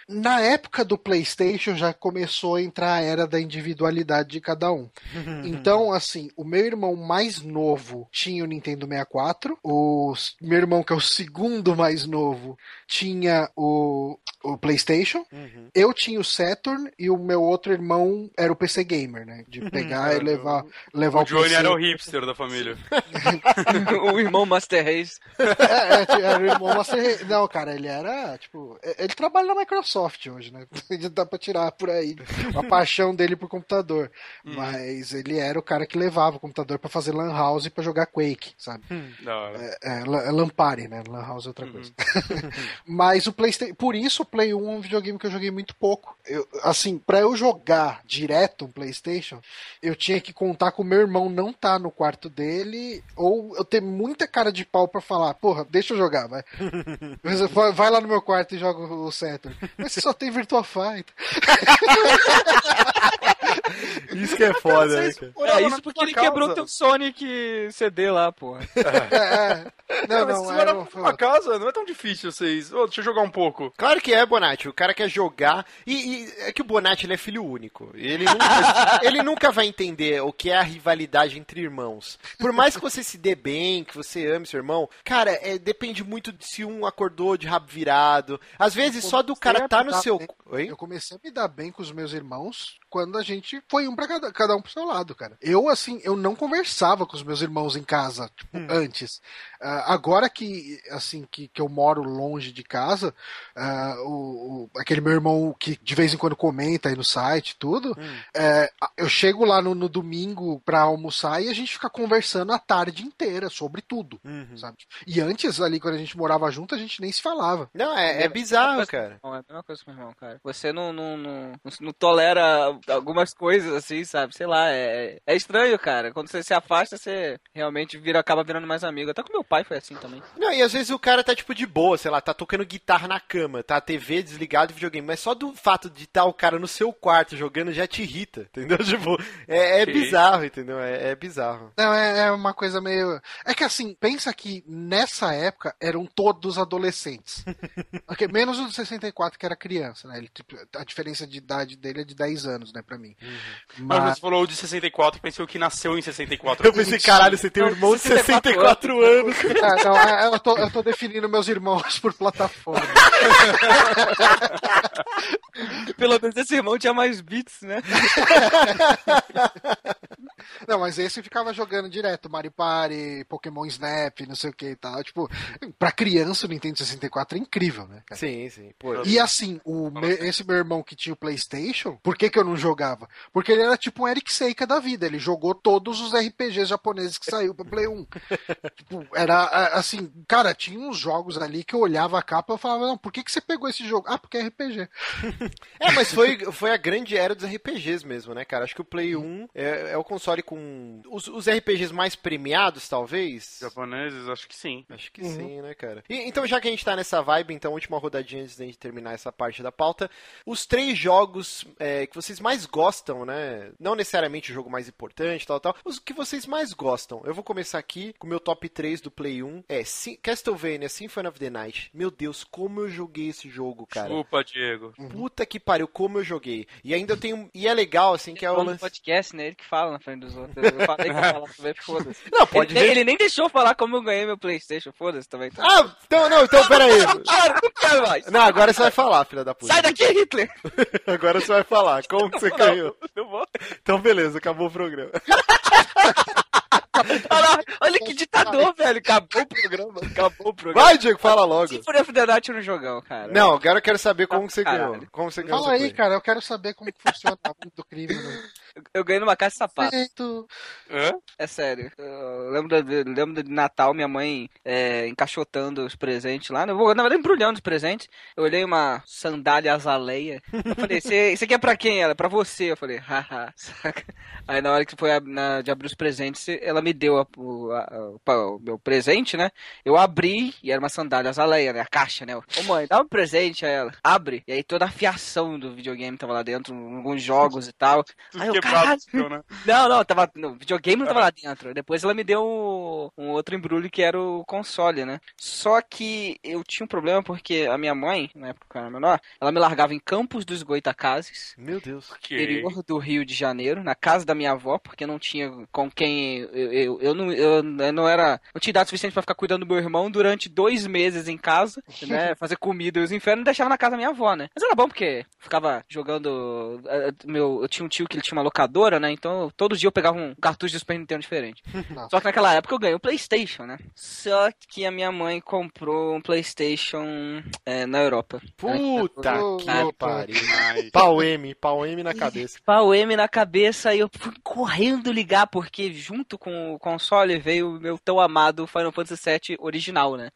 Na época do PlayStation já começou a entrar a era da individualidade de cada um. (laughs) então, assim, o meu irmão mais novo tinha o Nintendo 64, o meu irmão, que é o segundo mais novo, tinha o, o PlayStation, uhum. eu tinha o Saturn e o meu outro irmão era o PC Gamer, né? De pegar e levar, levar o, o Johnny PC. era o hipster da família. (laughs) o irmão Master Race. (laughs) É, é, era o irmão Master Race. Não, cara, ele era, tipo, ele trabalha na Microsoft Microsoft hoje, né? (laughs) Dá pra tirar por aí a paixão dele por computador. Hum. Mas ele era o cara que levava o computador para fazer Lan House e pra jogar Quake, sabe? Hum. É, é, é Lampari, né? Lan House é outra uhum. coisa. Mas o PlayStation. Por isso, Play 1 é um videogame que eu joguei muito pouco. Eu, assim, pra eu jogar direto um PlayStation, eu tinha que contar com o meu irmão não tá no quarto dele, ou eu ter muita cara de pau pra falar, porra, deixa eu jogar, vai. (laughs) Vai lá no meu quarto e joga o Saturn. Mas você só tem Virtua Fighter. (laughs) (laughs) Isso que é foda, né, É isso porque ele casa. quebrou teu Sonic CD lá, porra. (laughs) É, é. Não, Mas não, você era, mora numa casa, não é tão difícil vocês. Ô, deixa eu jogar um pouco. Claro que é, Bonatti. O cara quer jogar. E, e é que o Bonatti ele é filho único. Ele nunca, (laughs) ele nunca vai entender o que é a rivalidade entre irmãos. Por mais que você se dê bem, que você ame seu irmão, cara, é, depende muito de se um acordou de rabo virado. Às vezes só do cara tá no seu. Oi? Eu comecei a me dar bem com os meus irmãos quando a gente foi um pra cada, cada um pro seu lado, cara. Eu, assim, eu não conversava com os meus irmãos em casa, tipo, antes. Ah, agora que, assim, que, que eu moro longe de casa, ah, o, o- aquele meu irmão que de vez em quando comenta aí no site e tudo, é, eu chego lá no, no domingo pra almoçar e a gente fica conversando a tarde inteira sobre tudo, Uhum. sabe? E antes, ali, quando a gente morava junto, a gente nem se falava. Não, é, é bizarro, cara. Não, é a mesma coisa com o meu irmão, cara. Você não, não, não, não tolera algumas coisas assim, sabe? Sei lá, é, é estranho, cara. Quando você se afasta, você realmente vira, acaba virando mais amigo. Até com meu pai foi assim também. Não, e às vezes o cara tá tipo de boa, sei lá, tá tocando guitarra na cama, tá a TV desligada e videogame, mas só do fato de estar o cara no seu quarto jogando já te irrita, (laughs) entendeu? Tipo, é, é bizarro, entendeu? É, é bizarro. Não, é, é uma coisa meio. É que assim, pensa que nessa época eram todos adolescentes. (laughs) Ok, Menos o do 64, que era criança, né? Ele, tipo, a diferença de idade dele é de 10 anos, né, pra mim. Mas Mas, você falou de 64, pensei o que nasceu em 64. Eu pensei, caralho, você tem um irmão de 64 anos. (laughs) Ah, não, é, eu, tô, eu tô definindo meus irmãos por plataforma. (laughs) Pelo menos esse irmão tinha mais beats, né? (laughs) Não, mas esse ficava jogando direto, Mario Party, Pokémon Snap, não sei o que e tal. Tipo, pra criança o Nintendo 64 é incrível, né? cara? Sim, sim. Pô, E assim, o me- esse meu irmão que tinha o PlayStation, por que, que eu não jogava? Porque ele era tipo um Eric Seika da vida. Ele jogou todos os RPGs japoneses que saiu pra Play 1. (laughs) tipo, era assim, cara, tinha uns jogos ali que eu olhava a capa e falava, não, por que, que você pegou esse jogo? Ah, porque é RPG. (laughs) É, mas foi, foi a grande era dos RPGs mesmo, né, cara? Acho que o Play 1 é, é o console com os, os RPGs mais premiados, talvez. Japoneses, acho que sim. Acho que sim, né, cara? E, então, já que a gente tá nessa vibe, então, última rodadinha antes da gente terminar essa parte da pauta. Os três jogos é, que vocês mais gostam, né? Não necessariamente o jogo mais importante, tal, tal. Os que vocês mais gostam. Eu vou começar aqui com o meu top 3 do Play 1. É Sim- Castlevania Symphony of the Night. Meu Deus, como eu joguei esse jogo, cara. Chupa, Diego. Puta que pariu, como eu joguei. E ainda eu tenho. E é legal, assim, que é o lance. podcast, né? Ele que fala na frente dos outros. Eu falei que também, foda-se. (laughs) Não, pode ele, ver. ele nem deixou falar como eu ganhei meu Playstation, foda-se também. Tá? Ah, então, não, então, peraí. (laughs) Não quero mais. Não, agora você vai falar, filha da puta. Sai daqui, Hitler! (laughs) Agora você vai falar. Como que você ganhou? Não vou. Então, beleza, acabou o programa. Olha, olha que ditador, velho. Acabou o programa. Acabou o programa. Vai, Diego, fala logo. Symphony of the Night no jogão, cara. Não, agora eu quero saber como que você ganhou. Como você ganhou Fala aí, play. cara, eu quero saber como que funciona (laughs) o mundo do crime. Né? Eu ganhei numa casa de sapato. Feito. Hã? É sério. Eu lembro, de, lembro de Natal, minha mãe é, encaixotando os presentes lá. né? Na verdade, embrulhando os presentes. Eu olhei uma sandália azaleia. Eu falei, "Cê- isso aqui é pra quem? Ela, pra você. Eu falei, haha. saca? (laughs) Aí na hora que foi a- na- de abrir os presentes, ela me deu a- o, a- o meu presente, né? Eu abri e era uma sandália azaleia, né? A caixa, né? Ô mãe, dá um presente a ela. Abre. E aí toda a fiação do videogame tava lá dentro, alguns jogos e tal. Aí eu, caralho. né? Não, não, tava. No videogame não tava lá dentro. Depois ela me deu um, um outro embrulho que era o console, né? Só que eu tinha um problema porque a minha mãe, na época que eu era menor, ela me largava em Campos dos Goitacazes, Meu Deus. Ok. interior do Rio de Janeiro, na casa da minha avó, porque não tinha com quem. Eu, eu, eu não, eu, eu não era. Não tinha idade suficiente pra ficar cuidando do meu irmão durante dois meses em casa, (laughs) né? Fazer comida e os infernos e deixava na casa da minha avó, né? Mas era bom porque ficava jogando. eh, Meu, eu tinha um tio que ele tinha uma locadora, né? Então todo dia eu pegava um cartucho de Super Nintendo diferente. Nossa. (laughs) Só que naquela época eu ganhei o PlayStation, né? Só que a minha mãe comprou um PlayStation eh, na Europa. Puta Oh, que oh, pariu. Pau M, pau M na cabeça. Pau M na cabeça e eu fui correndo ligar, porque junto com o console veio o meu tão amado Final Fantasy VII original, né?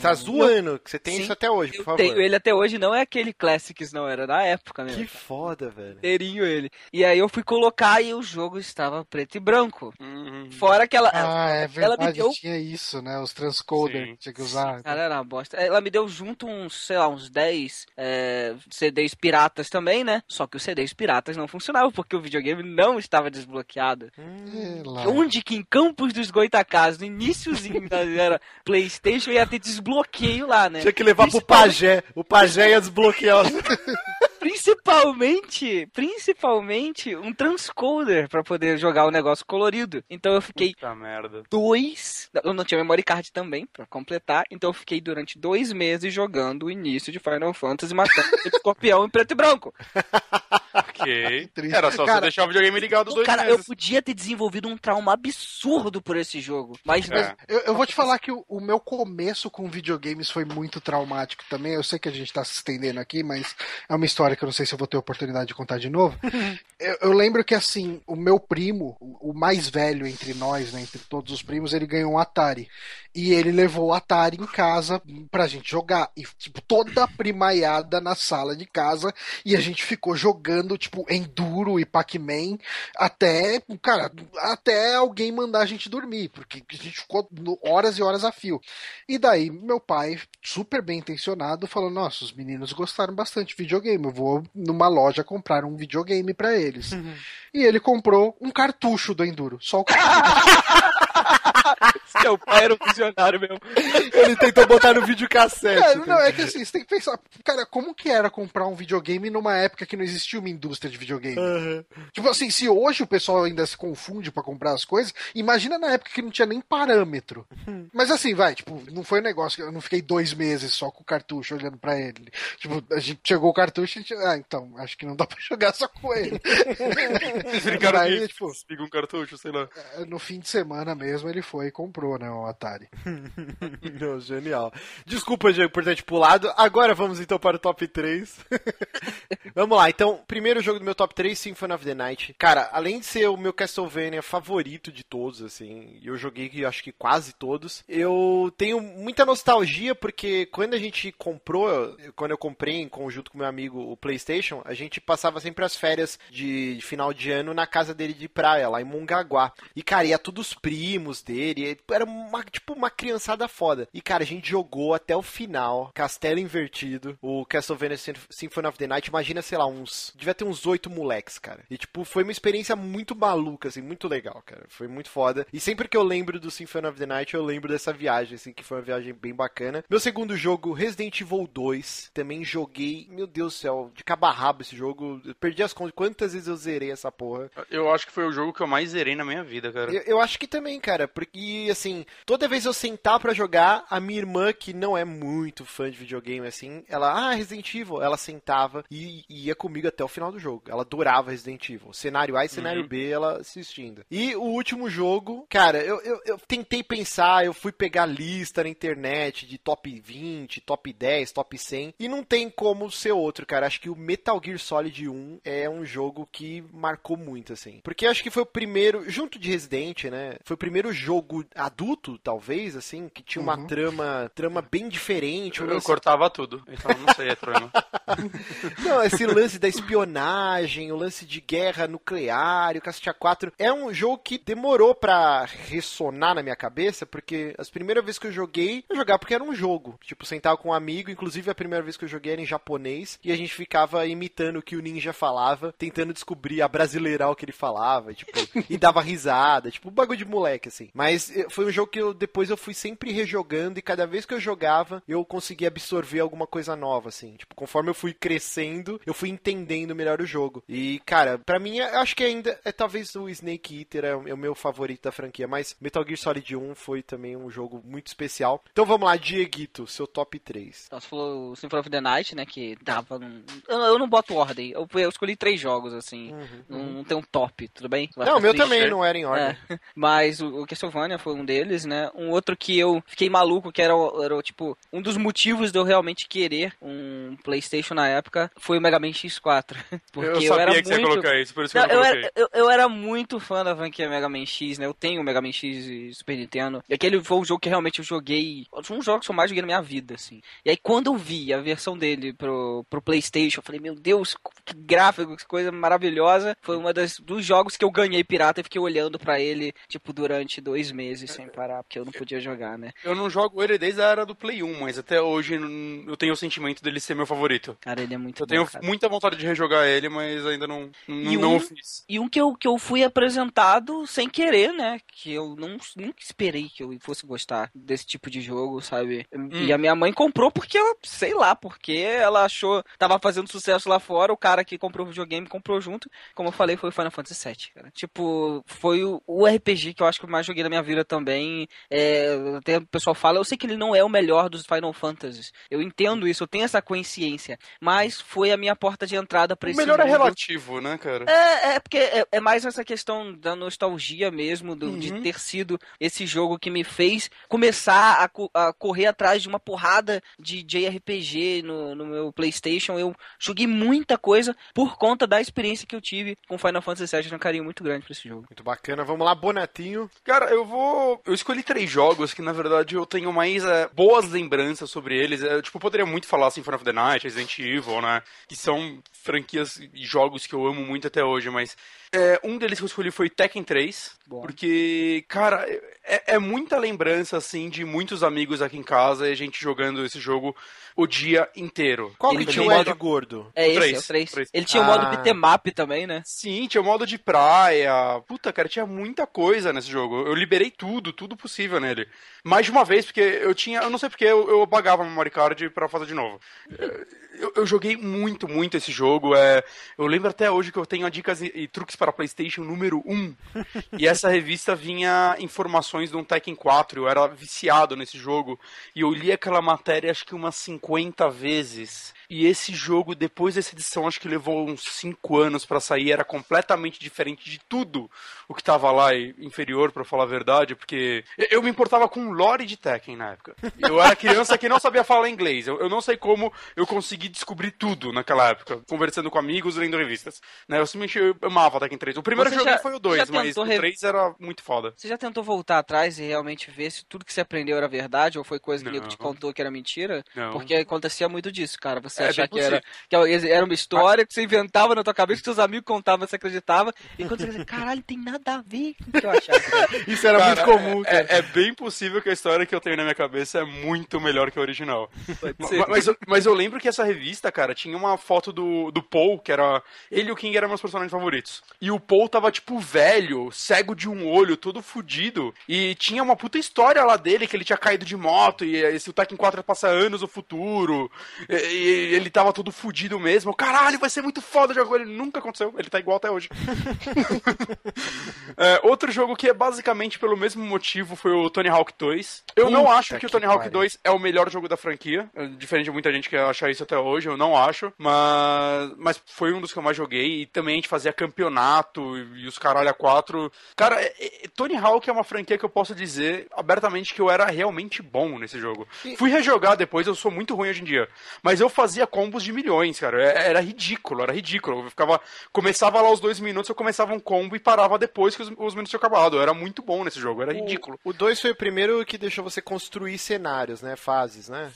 tá zoando que você tem Sim, isso até hoje, por Eu favor. tenho ele até hoje, não é aquele Classics, não, era da época mesmo. Que foda, velho. Inteirinho ele. E aí eu fui colocar e o jogo estava preto e branco. Uhum. Fora que ela. Ah, é ela me verdade, deu- tinha isso, né? Os transcoder Sim. que tinha que usar. Cara, era uma bosta. Ela me deu junto uns, sei lá, uns 10 é, CDs piratas também, né? Só que os CDs piratas não funcionavam porque o videogame não estava desbloqueado. É, lá. Onde que em Campos dos Goitacazes, no iníciozinho da (laughs) era PlayStation, ia ter desbloqueio lá, né? Tinha que levar pro pajé. O pajé ia desbloquear. (laughs) Principalmente, principalmente um transcoder pra poder jogar o negócio colorido. Então eu fiquei Puta merda. dois. Eu não tinha memory card também pra completar, então eu fiquei durante dois meses jogando o início de Final Fantasy matando o (laughs) escorpião em preto e branco. Ok. (laughs) triste. Era só Cara, você deixar o videogame ligado dois Cara, eu meses. podia ter desenvolvido um trauma absurdo por esse jogo, mas É. Eu, eu vou te falar que o, o meu começo com videogames foi muito traumático também. Eu sei que a gente tá se estendendo aqui, mas é uma história que eu não sei se eu vou ter oportunidade de contar de novo. (laughs) eu, eu lembro que, assim, o meu primo, o, o mais velho entre nós, né, entre todos os primos, ele ganhou um Atari. E ele levou o Atari em casa pra gente jogar. E, tipo, toda a primaiada na sala de casa. E a gente ficou jogando, tipo, Enduro e Pac-Man até, cara, até alguém mandar a gente dormir, porque a gente ficou horas e horas a fio. E daí, meu pai, super bem intencionado, falou: Nossa, os meninos gostaram bastante de videogame, eu vou numa loja comprar um videogame pra eles. E ele comprou um cartucho do Enduro, só o cartucho. (laughs) seu pai era um visionário mesmo. Ele tentou botar no videocassete. Cara, não, é que assim, você tem que pensar, cara, como que era comprar um videogame numa época que não existia uma indústria de videogame? Aham. Tipo assim, se hoje o pessoal ainda se confunde pra comprar as coisas, imagina na época que não tinha nem parâmetro. Mas assim, vai, tipo, não foi um negócio que eu não fiquei dois meses só com o cartucho olhando pra ele. Tipo, a gente chegou o cartucho e a gente, ah, então, acho que não dá (laughs) pra jogar só com ele. Brincaram Daí, de tipo, um cartucho, sei lá. no fim de semana mesmo ele foi e comprou, né, o Atari. (laughs) Não, genial. Desculpa, Diego, por ter te pulado. Agora vamos então para o top 3. (laughs) vamos lá, então, primeiro jogo do meu top 3, Symphony of the Night. Cara, além de ser o meu Castlevania favorito de todos, assim, eu joguei acho que quase todos, eu tenho muita nostalgia porque quando a gente comprou, quando eu comprei em conjunto com meu amigo o PlayStation, a gente passava sempre as férias de final de ano na casa dele de praia, lá em Mongaguá. E, cara, ia todos os primos dele, era uma, tipo uma criançada foda. E, cara, a gente jogou até o final, Castelo Invertido, o Castlevania Sym- Symphony of the Night, imagina, sei lá, uns. Devia ter uns oito moleques, cara. E, tipo, foi uma experiência muito maluca, assim, muito legal, cara. Foi muito foda. E sempre que eu lembro do Symphony of the Night, eu lembro dessa viagem, assim, que foi uma viagem bem bacana. Meu segundo jogo, Resident Evil 2, também joguei, meu Deus do céu, de cabo a rabo esse jogo. Eu perdi as contas, quantas vezes eu zerei essa porra. Eu acho que foi o jogo que eu mais zerei na minha vida, cara. Eu, eu acho que também, cara, porque assim, toda vez eu sentar pra jogar, a minha irmã, que não é muito fã de videogame assim, ela, ah, Resident Evil, ela sentava e, e ia comigo até o final do jogo. Ela adorava Resident Evil. Cenário A e cenário Uhum. B, ela assistindo. E o último jogo, cara, eu, eu, eu tentei pensar, eu fui pegar lista na internet de top 20, top 10, top 100, e não tem como ser outro, cara. Acho que o Metal Gear Solid 1 é um jogo que marcou muito, assim. Porque acho que foi o primeiro, junto de Resident, né? Foi o primeiro jogo adulto, talvez, assim, que tinha uma Uhum. trama, trama bem diferente. um Eu, eu cortava tudo, então não sei, é problema. (laughs) Não, esse lance da espionagem, o lance de guerra nuclear, e o Castia 4 é um jogo que demorou pra ressonar na minha cabeça, porque as primeiras vezes que eu joguei, eu jogava porque era um jogo. Tipo, sentava com um amigo, inclusive a primeira vez que eu joguei era em japonês, e a gente ficava imitando o que o ninja falava, tentando descobrir, abrasileirar o que ele falava, tipo, e dava risada, tipo, um bagulho de moleque, assim. Mas eh, foi um jogo que eu, depois eu fui sempre rejogando, e cada vez que eu jogava, eu conseguia absorver alguma coisa nova, assim. Tipo, conforme eu fui crescendo, eu fui entendendo melhor o jogo. E, cara, pra mim, eu acho que ainda é talvez o Snake Eater é o é meu favorito da franquia, mas Metal Gear Solid 1 foi também um jogo muito especial. Então vamos lá, Dieguito, seu top 3. Então, você falou o Symphony of the Night, né? Que dava num... eu, eu não boto ordem. Eu, eu escolhi três jogos, assim. Não, não tem um top, tudo bem? Não, meu também não era em ordem. É, (laughs) mas o, o Castlevania foi um deles. Deles, né? Um outro que eu fiquei maluco, que era, era tipo, um dos motivos de eu realmente querer um PlayStation na época foi o Mega Man X4. (laughs) Porque eu eu, sabia era que você ia muito. colocar isso, por isso que Não, eu não eu, era, eu, eu era muito fã da franquia Mega Man X, né? Eu tenho o Mega Man X e Super Nintendo. E aquele foi um jogo que realmente eu joguei. Foi um jogo que eu mais joguei na minha vida, assim. E aí quando eu vi a versão dele pro, pro PlayStation, eu falei, meu Deus, que gráfico, que coisa maravilhosa. Foi das dos jogos que eu ganhei pirata e fiquei olhando pra ele, tipo, durante dois meses sem parar, porque eu não podia jogar, né? Eu não jogo ele desde a era do Play 1, mas até hoje eu tenho o sentimento dele ser meu favorito. Cara, ele é muito Eu bom, tenho cara. muita vontade de rejogar ele, mas ainda não, não, E não o fiz. E um que eu, que eu fui apresentado sem querer, né? Que eu não, nunca esperei que eu fosse gostar desse tipo de jogo, sabe? E a minha mãe comprou porque ela, sei lá, porque ela achou, tava fazendo sucesso lá fora, o cara que comprou o videogame comprou junto. Como eu falei, foi o Final Fantasy VII, cara. Tipo, foi o, o RPG que eu acho que eu mais joguei na minha vida também. É, até o pessoal fala, eu sei que ele não é o melhor dos Final Fantasies. Eu entendo isso, eu tenho essa consciência. Mas foi a minha porta de entrada pra O esse melhor é mundo. relativo, né, cara? É, é porque é, é mais essa questão da nostalgia mesmo, do- de Uhum. ter sido esse jogo que me fez começar a, co- a correr atrás de uma porrada de JRPG no, no meu PlayStation. Eu joguei muita coisa por conta da experiência que eu tive com Final Fantasy VII. Eu tenho um carinho muito grande pra esse jogo. Muito bacana. Vamos lá, Bonatinho. Cara, eu vou. Eu escolhi três jogos que, na verdade, eu tenho mais é, boas lembranças sobre eles. É, tipo, eu poderia muito falar Symphony of the Night, Resident Evil, né? Que são franquias e jogos que eu amo muito até hoje, mas. é, um deles que eu escolhi foi Tekken 3. Bom. Porque, cara, é, é muita lembrança, assim, de muitos amigos aqui em casa e a gente jogando esse jogo o dia inteiro. Qual Ele que tinha tem o modo- gordo? É esse, três, é o 3. três. Ele tinha o Ah. modo beatmap também, né? Sim, tinha o modo de praia. Puta, cara, tinha muita coisa nesse jogo. Eu liberei tudo, tudo possível nele. Mais de uma vez, porque eu tinha. Eu não sei porque eu, eu bagava a memory card pra fazer de novo. Eu, eu joguei muito, muito esse jogo. É, eu lembro até hoje que eu tenho dicas e, e truques para PlayStation número 1. E essa revista vinha informações de um Tekken 4. Eu era viciado nesse jogo. E eu li aquela matéria acho que umas 50 vezes. E esse jogo, depois dessa edição, acho que levou uns 5 anos pra sair. Era completamente diferente de tudo o que tava lá e inferior, pra falar a verdade. Porque eu- eu me importava com lore de Tekken na época. Eu era criança que não sabia falar inglês. Eu, eu não sei como eu consegui descobrir tudo naquela época. Conversando com amigos, lendo revistas. Né? Eu simplesmente amava Tekken 3. O primeiro eu já- foi o já 2, mas o re- 3 era muito foda. Você já tentou voltar atrás e realmente ver se tudo que você aprendeu era verdade ou foi coisa que o nego te contou que era mentira? Não. Porque acontecia muito disso, cara. Você É, achar que era, que era uma história que você inventava na tua cabeça, que seus amigos contavam, você acreditava. E quando você dizia, (laughs) caralho, tem nada a ver com o que eu achava. cara." (laughs) Isso era Cara, muito comum, é, cara. é bem possível que a história que eu tenho na minha cabeça é muito melhor que a original. Ma- ser. mas, eu, mas eu lembro que essa revista, cara, tinha uma foto do, do Paul, que era. Ele e o King eram meus personagens favoritos. E o Paul tava, tipo, velho, cego de um olho, todo fudido. E tinha uma puta história lá dele, que ele tinha caído de moto, e esse o Tekken 4 ia passar anos no futuro. E, e ele tava todo fudido mesmo. Caralho, vai ser muito foda jogar com ele. Nunca aconteceu, ele tá igual até hoje. (laughs) É, outro jogo que é basicamente pelo mesmo motivo foi o Tony Hawk 2. Eu não Puta acho que, que o Tony Hawk pariu. 2 é o melhor jogo da franquia, é, diferente de muita gente que acha isso até hoje, eu não acho, mas, mas foi um dos que eu mais joguei e também a gente fazia campeonato e, e os caralho a quatro. Cara, é- é- Tony Hawk é uma franquia que eu posso dizer abertamente que eu era realmente bom nesse jogo. Fui rejogar depois, eu sou muito ruim hoje em dia, mas eu fazia combos de milhões, cara. É- Era ridículo, era ridículo. Eu ficava, começava lá os dois minutos, eu começava um combo e parava depois que os, os minutos tinham acabado. Eu era muito bom nesse jogo, era ridículo. O 2 foi o primeiro que deixou você construir cenários, né? Fases, né?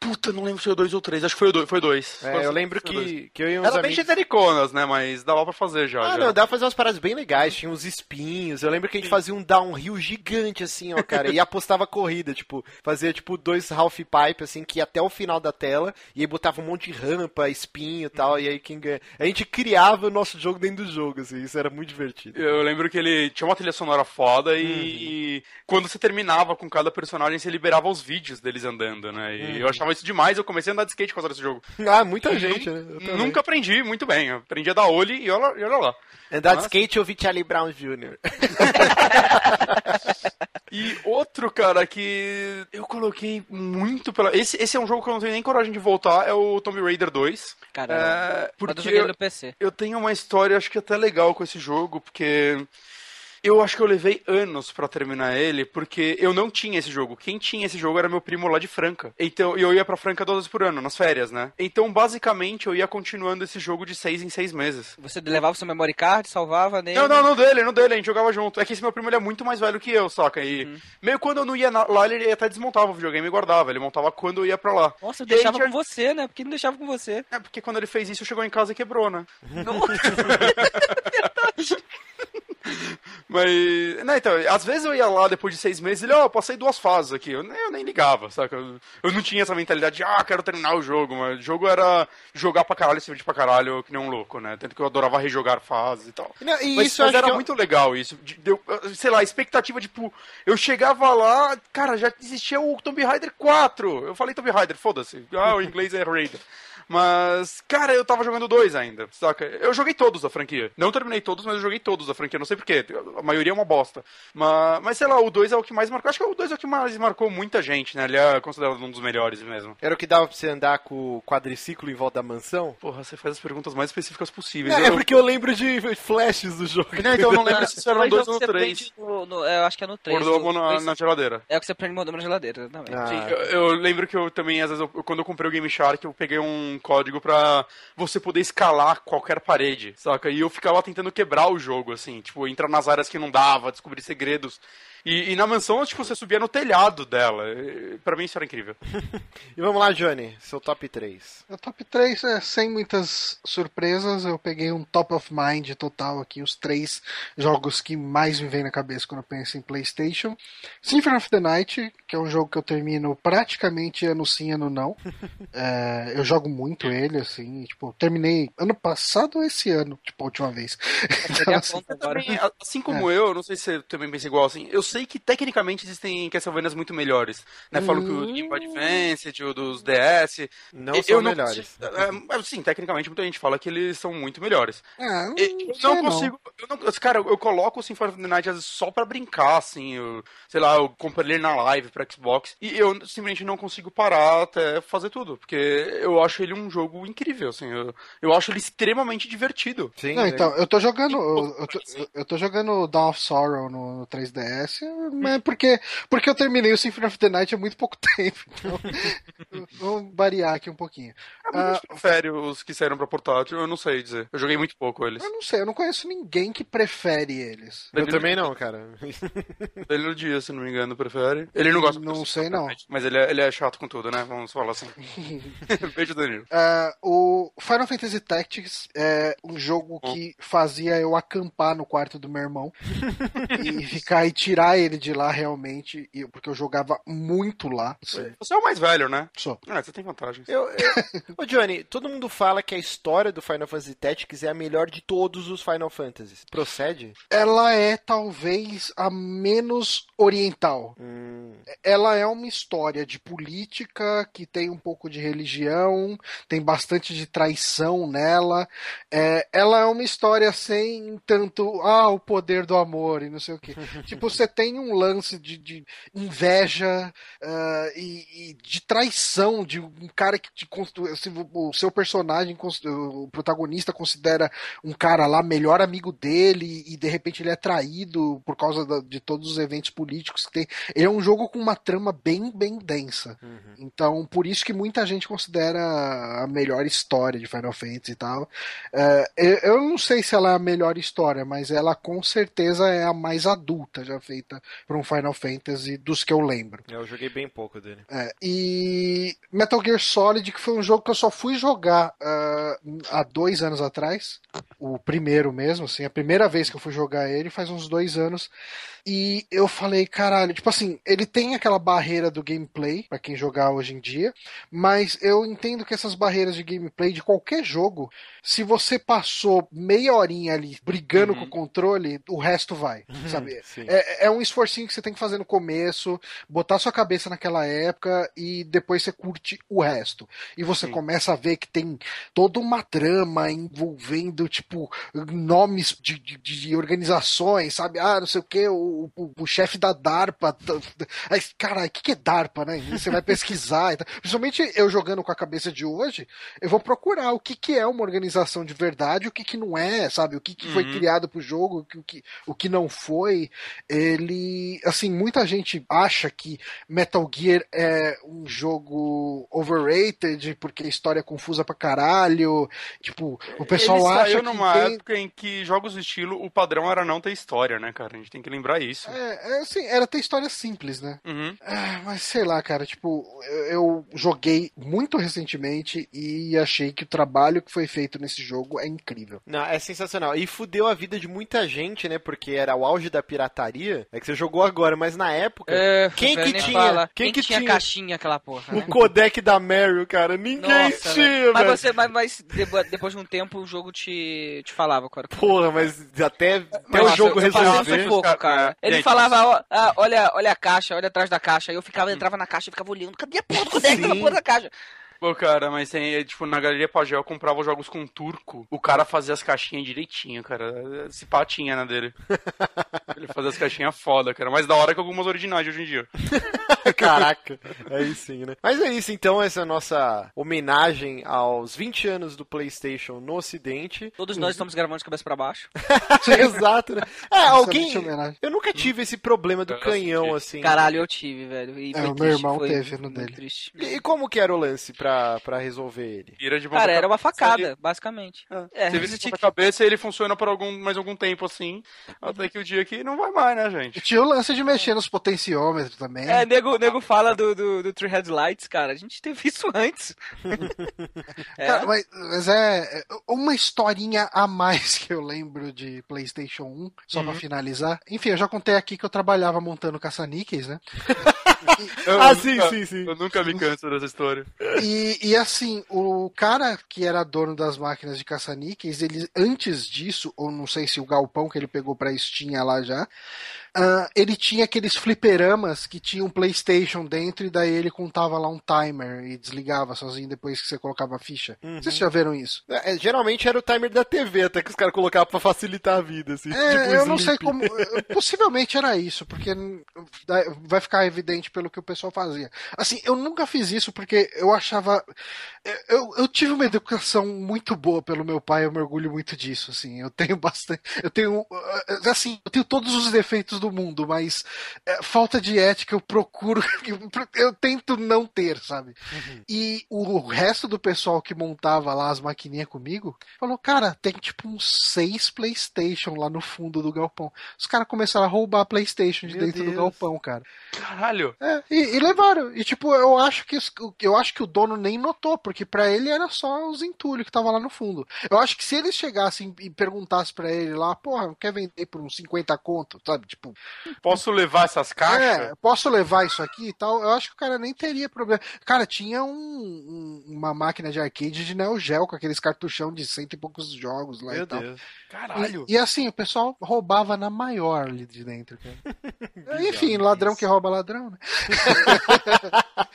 Puta, não lembro se foi o dois ou três, acho que foi o dois. Foi dois. É, eu lembro Foi dois. que, que eu e uns Era bem amigos... genericonas, né? Mas dava pra fazer já. Ah, já. não, dá pra fazer umas paradas bem legais, tinha uns espinhos. Eu lembro que a gente fazia um downhill gigante, assim, ó, cara, e apostava corrida, tipo, fazia tipo dois half pipe, assim, que ia até o final da tela, e aí botava um monte de rampa, espinho e tal, e aí quem ganha. A gente criava o nosso jogo dentro do jogo, assim, isso era muito divertido. Eu lembro que ele tinha uma trilha sonora foda e, e quando você terminava com cada personagem, você liberava os vídeos deles andando, né? E eu achava isso demais, eu comecei a andar de skate por causa desse jogo. (laughs) Ah, muita gente, né? Nunca aprendi muito bem. Eu aprendi a dar olho e olha, e olha lá. Andar de skate eu vi Charlie Brown Jr. (laughs) E outro, cara, que eu coloquei muito pela. Esse, esse é um jogo que eu não tenho nem coragem de voltar, é o Tomb Raider 2. Cara, É, quando eu porque eu, no PC. eu tenho uma história, acho que até legal com esse jogo, porque Eu acho que eu levei anos pra terminar ele, porque eu não tinha esse jogo. Quem tinha esse jogo era meu primo lá de Franca. Então, eu ia pra Franca duas vezes por ano, nas férias, né? Então, basicamente, eu ia continuando esse jogo de seis em seis meses. Você levava seu memory card, salvava nele. Não, não, não dele, não dele, a gente jogava junto. É que esse meu primo ele é muito mais velho que eu, saca? E Uhum. meio quando eu não ia na- lá, ele até desmontava o videogame e guardava. Ele montava quando eu ia pra lá. Nossa, eu E deixava com você, né? Por que não deixava com você? É porque quando ele fez isso, chegou em casa e quebrou, né? (laughs) Mas. Não, então, às vezes eu ia lá depois de seis meses e ele, ó, eu passei duas fases aqui. Eu, nem- eu nem ligava, saca? Eu, eu não tinha essa mentalidade de, ah, quero terminar o jogo. Mas o jogo era jogar pra caralho, se divertir pra caralho, que nem um louco, né? Tanto que eu adorava rejogar fases e tal. Não, e Mas, isso mas eu era é- muito legal isso. De- de eu- sei lá, a expectativa, tipo, eu chegava lá, cara, já existia o Tomb Raider 4. Eu falei Tomb Raider, foda-se. Ah, o inglês é Raider. Mas, cara, eu tava jogando dois ainda, saca? Eu joguei todos da franquia. Não terminei todos, mas eu joguei todos da franquia. Não sei porquê. A maioria é uma bosta. Mas, mas sei lá, o 2 é o que mais marcou. Acho que o 2 é o que mais marcou muita gente, né? Ele é considerado um dos melhores mesmo. Era o que dava pra você andar com o quadriciclo em volta da mansão? Porra, você faz as perguntas mais específicas possíveis. Não, Eu- é porque eu lembro de flashes do jogo. Não, então eu não lembro (laughs) se isso era no Dois 2 ou no você 3. prende no- no- é, eu acho que é no 3. Mordomo na, na geladeira. É o que você prende mordomo na geladeira, exatamente. Ah. Sim, eu, eu lembro que eu também, às vezes, eu- quando eu comprei o Game Shark, eu peguei um código pra você poder escalar qualquer parede, saca? E eu ficava tentando quebrar o jogo, assim, tipo, entrar nas áreas que não dava, descobrir segredos. E, e na mansão, tipo, você subia no telhado dela. Pra mim isso era incrível. (laughs) E vamos lá, Johnny, seu top 3. O top 3, é, sem muitas surpresas, eu peguei um top of mind total aqui, os três jogos que mais me vem na cabeça quando eu penso em PlayStation. Symphony of the Night, que é um jogo que eu termino praticamente ano sim, ano não. (laughs) É, eu jogo muito ele, assim, tipo, terminei ano passado ou esse ano, tipo, a última vez. (laughs) Então, Seria assim. Também, assim como eu, não sei se você também pensa igual, assim, eu sei que tecnicamente existem Castlevanias muito melhores. Né? Falam que o Game Boy hum. Advance, o dos DS. Não eu, são não melhores. Consigo, é, é, sim, tecnicamente muita gente fala que eles são muito melhores. Ah, então eu não consigo. Não. Eu não, cara, eu coloco o Symphony of the Night só pra brincar, assim. Eu, sei lá, eu compro ele na live pra Xbox. E eu simplesmente não consigo parar até fazer tudo. Porque eu acho ele um jogo incrível, assim. Eu, eu acho ele extremamente divertido. Sim, não, então, eu tô jogando. Eu, eu, tô, eu tô jogando Dawn of Sorrow no 3DS mas né, porque, porque eu terminei o Symphony of the Night há muito pouco (laughs) tempo. Então, vamos variar aqui um pouquinho. Ah, mas uh, prefere os que saíram pra portátil, eu não sei dizer. Eu joguei muito pouco eles. Eu não sei, eu não conheço ninguém que prefere eles. eu, eu também não, cara. ele no dia se não me engano, prefere. Ele não gosta Não sei, não. Mas ele é, ele é chato com tudo, né? Vamos falar assim. (laughs) Beijo, Danilo. Uh, o Final Fantasy Tactics é um jogo que fazia eu acampar no quarto do meu irmão (laughs) e ficar e tirar ele de lá realmente, e- porque eu jogava muito lá. Assim, Você é o mais velho, né? só. É, você tem vantagens. Eu, eu... (laughs) Ô, Johnny, todo mundo fala que a história do Final Fantasy Tactics é a melhor de todos os Final Fantasies. Procede? ela é talvez a menos oriental. Hum, Ela é uma história de política que tem um pouco de religião, tem bastante de traição nela. É, ela é uma história sem tanto, ah, o poder do amor e não sei o que. (laughs) tipo, você tem um lance de, de inveja ah, e, e de traição de um cara que te constru... se o seu personagem, o protagonista considera um cara lá melhor amigo dele e de repente ele é traído por causa da- de todos os eventos políticos que tem. Ele é um jogo com uma trama bem, bem densa. Então, por isso que muita gente considera a melhor história de Final Fantasy e tal. É, eu, eu não sei se ela é a melhor história, mas ela com certeza é a mais adulta já feita por um Final Fantasy dos que eu lembro. eu joguei bem pouco dele. É, e Metal Gear Solid, que foi um jogo que eu só fui jogar ah, há dois anos atrás. O primeiro mesmo, assim, a primeira vez que eu fui jogar ele faz uns dois anos. E eu falei, caralho, tipo assim, ele tem aquela barreira do gameplay, pra quem jogar hoje em dia, mas eu entendo que essas barreiras de gameplay de qualquer jogo, se você passou meia horinha ali brigando com o controle, o resto vai, (laughs) sabe? É, é um esforcinho que você tem que fazer no começo, botar sua cabeça naquela época e depois você curte o resto. E você Sim. começa a ver que tem toda uma trama envolvendo, tipo, nomes de, de, de organizações, sabe? Ah, não sei o que, o, o, o chefe da DARPA. (laughs) Aí cara, o que, que é DARPA, né? E você vai pesquisar. e tal. Principalmente eu jogando com a cabeça de hoje, eu vou procurar o que, que é uma organização de verdade, o que, que não é, sabe? O que, que foi Uhum. criado pro jogo, o que, o que, o que não foi. Ele. Assim, muita gente acha que Metal Gear é um jogo overrated, porque a história é confusa pra caralho. Tipo, o pessoal Ele acha saiu que. numa tem- época em que jogos do estilo, o padrão era não ter história, né, cara? A gente tem que lembrar isso. É, é, assim, era ter história simples, né? Uhum. Ah, mas sei lá, cara, tipo, eu, eu joguei muito recentemente e achei que o trabalho que foi feito nesse jogo é incrível. Não, é sensacional. E fudeu a vida de muita gente, né? Porque era o auge da pirataria. É que você jogou agora, mas na época. É, Quem que tinha? fala. Quem que tinha tinha? caixinha aquela porra, O né? codec da Meryl, cara. Ninguém Nossa, tinha, velho. Mas você, mas, mas depois de um tempo o jogo te, te falava, cara. Porra, mas até, até o Nossa, jogo passei um resolver. cara. cara. Ele Gente, falava, ó, ah, olha, olha a caixa, olha atrás da caixa. Aí eu ficava, entrava na caixa e ficava olhando. Cadê a porra do codec na Sim. porra da caixa? Pô, cara, mas tem, é, tipo, na Galeria Pagel eu comprava os jogos com turco. O cara fazia as caixinhas direitinho, cara. Se patinha na dele. (laughs) Ele fazia as caixinhas foda, cara. Mais da hora que algumas originais de hoje em dia. (laughs) Caraca, aí sim, né? Mas é isso, então, essa é a nossa homenagem aos 20 anos do PlayStation no Ocidente. Todos nós estamos gravando de cabeça pra baixo. (laughs) Exato, né? É, alguém. Eu nunca tive esse problema do Eu canhão, senti. assim. Caralho, eu tive, velho. E É, o meu triste, irmão foi teve no dele. triste. E e como que era o lance pra, pra resolver ele? Vira de Cara, era uma facada, basicamente. aí- É, Você vira de cabeça e ele funciona por algum, mais algum tempo assim. Até que o dia que não vai mais, né, gente? E tinha o lance de mexer nos potenciômetros também. É, nego, nego fala do, do, do Three Headlights, cara. A gente teve isso antes. (laughs) é. Cara, mas, mas é é uma historinha a mais que eu lembro de PlayStation 1, só pra finalizar. Enfim, eu já contei aqui que eu trabalhava montando caça-níqueis, né? (laughs) Eu Ah, nunca- sim, sim, sim. Eu nunca me canso dessa história. E, e assim, o cara que era dono das máquinas de caça-níqueis, ele antes disso, ou não sei se o galpão que ele pegou pra isso tinha lá já, ah, ele tinha aqueles fliperamas que tinham um PlayStation dentro e daí ele contava lá um timer e desligava sozinho depois que você colocava a ficha. Uhum. Vocês já viram isso? É, geralmente era o timer da TV, até que os caras colocavam pra facilitar a vida, assim. É, tipo eu não Sleep. sei como. Possivelmente era isso, porque vai ficar evidente pelo que o pessoal fazia. Assim, eu nunca fiz isso porque eu achava. Eu, eu tive uma educação muito boa pelo meu pai, eu me orgulho muito disso. Assim, eu tenho bastante. Eu tenho. eh, Assim, eu tenho todos os defeitos do mundo, mas eh, falta de ética eu procuro. (laughs) Eu tento não ter, sabe? E o resto do pessoal que montava lá as maquininhas comigo falou: Cara, tem tipo uns seis PlayStation lá no fundo do galpão. Os caras começaram a roubar PlayStation de Meu dentro do Deus. galpão, cara. Caralho. É, e, e levaram. E tipo, eu acho que eu acho que o dono nem notou, porque pra ele era só os entulhos que tava lá no fundo. Eu acho que se eles chegassem e perguntassem pra ele lá, porra, quer vender por uns 50 conto, sabe? Tipo, Posso levar essas caixas? é, posso levar isso aqui e tal? Eu acho que o cara nem teria problema. Cara, tinha um- um- uma máquina de arcade de Neo Geo com aqueles cartuchão de cento e poucos jogos lá Meu e tal. Deus. Caralho. E, e assim, o pessoal roubava na maior ali de dentro, cara. (laughs) Enfim, ladrão que rouba ladrão, né? (laughs)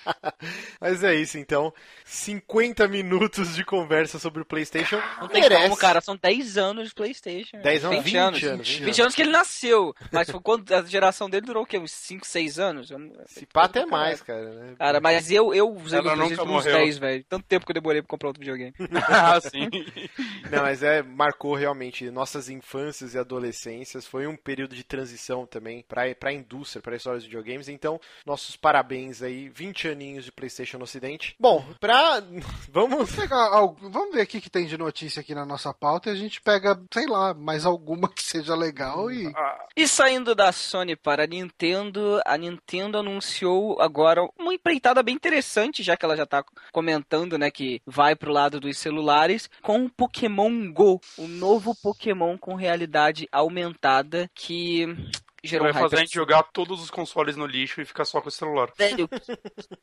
Mas é isso, então. 50 minutos de conversa sobre o PlayStation. Não tem merece. como, cara. São 10 anos de Playstation. 10 anos, 20 20 anos. anos, 20 anos que ele nasceu. Mas foi quando a geração dele durou o quê? Uns 5, 6 anos? Se pá até mais, cara. né? Cara, mas eu, eu usei Ela nunca por uns morreu. 10, velho. Tanto tempo que eu demorei pra comprar outro videogame. (laughs) ah, sim. Não, mas é, marcou realmente nossas infâncias e adolescências. Foi um período de transição também pra, pra indústria, pra história dos videogames. Então, nossos parabéns aí, 20 aninhos de PlayStation no Ocidente. Bom, pra. (laughs) Vamos. Pegar (laughs) algo- vamos ver aqui que tem de notícia aqui na nossa pauta e a gente pega, sei lá, mais alguma que seja legal e. Ah, E saindo da Sony para a Nintendo, a Nintendo anunciou agora uma empreitada bem interessante, já que ela já tá comentando, né, que vai pro lado dos celulares, com o Pokémon Go, o novo Pokémon com realidade aumentada que gerou vai um fazer a gente jogar todos os consoles no lixo e ficar só com o celular. Velho,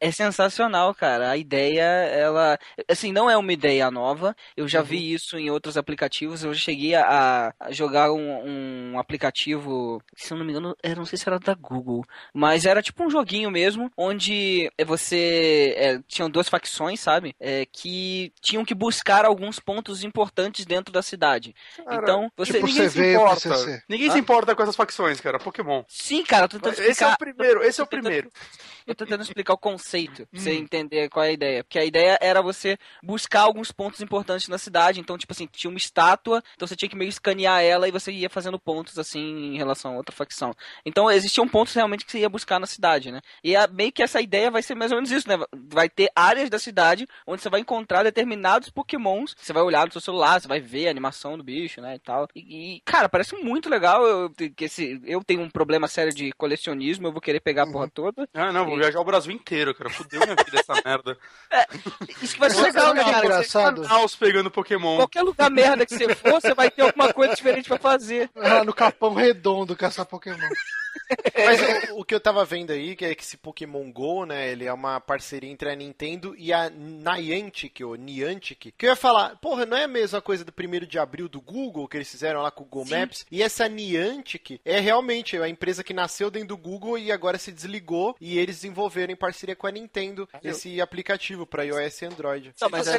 é sensacional, cara. A ideia, ela. Assim, não é uma ideia nova. Eu já vi isso em outros aplicativos. Eu já cheguei a, a jogar um, um aplicativo. Se eu não me engano, eu não sei se era da Google. Mas era tipo um joguinho mesmo, onde você. É, tinham duas facções, sabe? É, que tinham que buscar alguns pontos importantes dentro da cidade. Cara, então, você. tipo, ninguém se importa. Ninguém Ah? se importa com essas facções, cara. Pokémon. Sim, cara, eu tô tentando explicar. Esse é o primeiro, esse é o primeiro. (laughs) Eu tô tentando explicar o conceito, pra você Hum. entender qual é a ideia. Porque a ideia era você buscar alguns pontos importantes na cidade. Então, tipo assim, tinha uma estátua, então você tinha que meio escanear ela e você ia fazendo pontos, assim, em relação a outra facção. Então, existiam pontos realmente que você ia buscar na cidade, né? E a- meio que essa ideia vai ser mais ou menos isso, né? Vai ter áreas da cidade onde você vai encontrar determinados pokémons. Você vai olhar no seu celular, você vai ver a animação do bicho, né? E tal. E, e, cara, parece muito legal. Eu, que esse, eu tenho um problema sério de colecionismo, eu vou querer pegar a porra toda. Ah, não, vou viajar o Brasil inteiro, cara. Fudeu minha vida essa merda. (laughs) Isso que vai ser legal, o que é cara. Você- engraçado? Manaus pegando Pokémon. Qualquer lugar merda que você for, você vai ter alguma coisa diferente pra fazer. Ah, no Capão Redondo caçar Pokémon. (laughs) Mas o, o que eu tava vendo aí, que é que esse Pokémon GO, né, ele é uma parceria entre a Nintendo e a Niantic, ou Niantic, que eu ia falar, porra, não é a mesma coisa do 1 de abril do Google, que eles fizeram lá com o Google Sim. Maps? E essa Niantic é realmente a empresa que nasceu dentro do Google e agora se desligou, e eles desenvolveram em parceria com a Nintendo esse aplicativo para iOS e Android. Não, mas é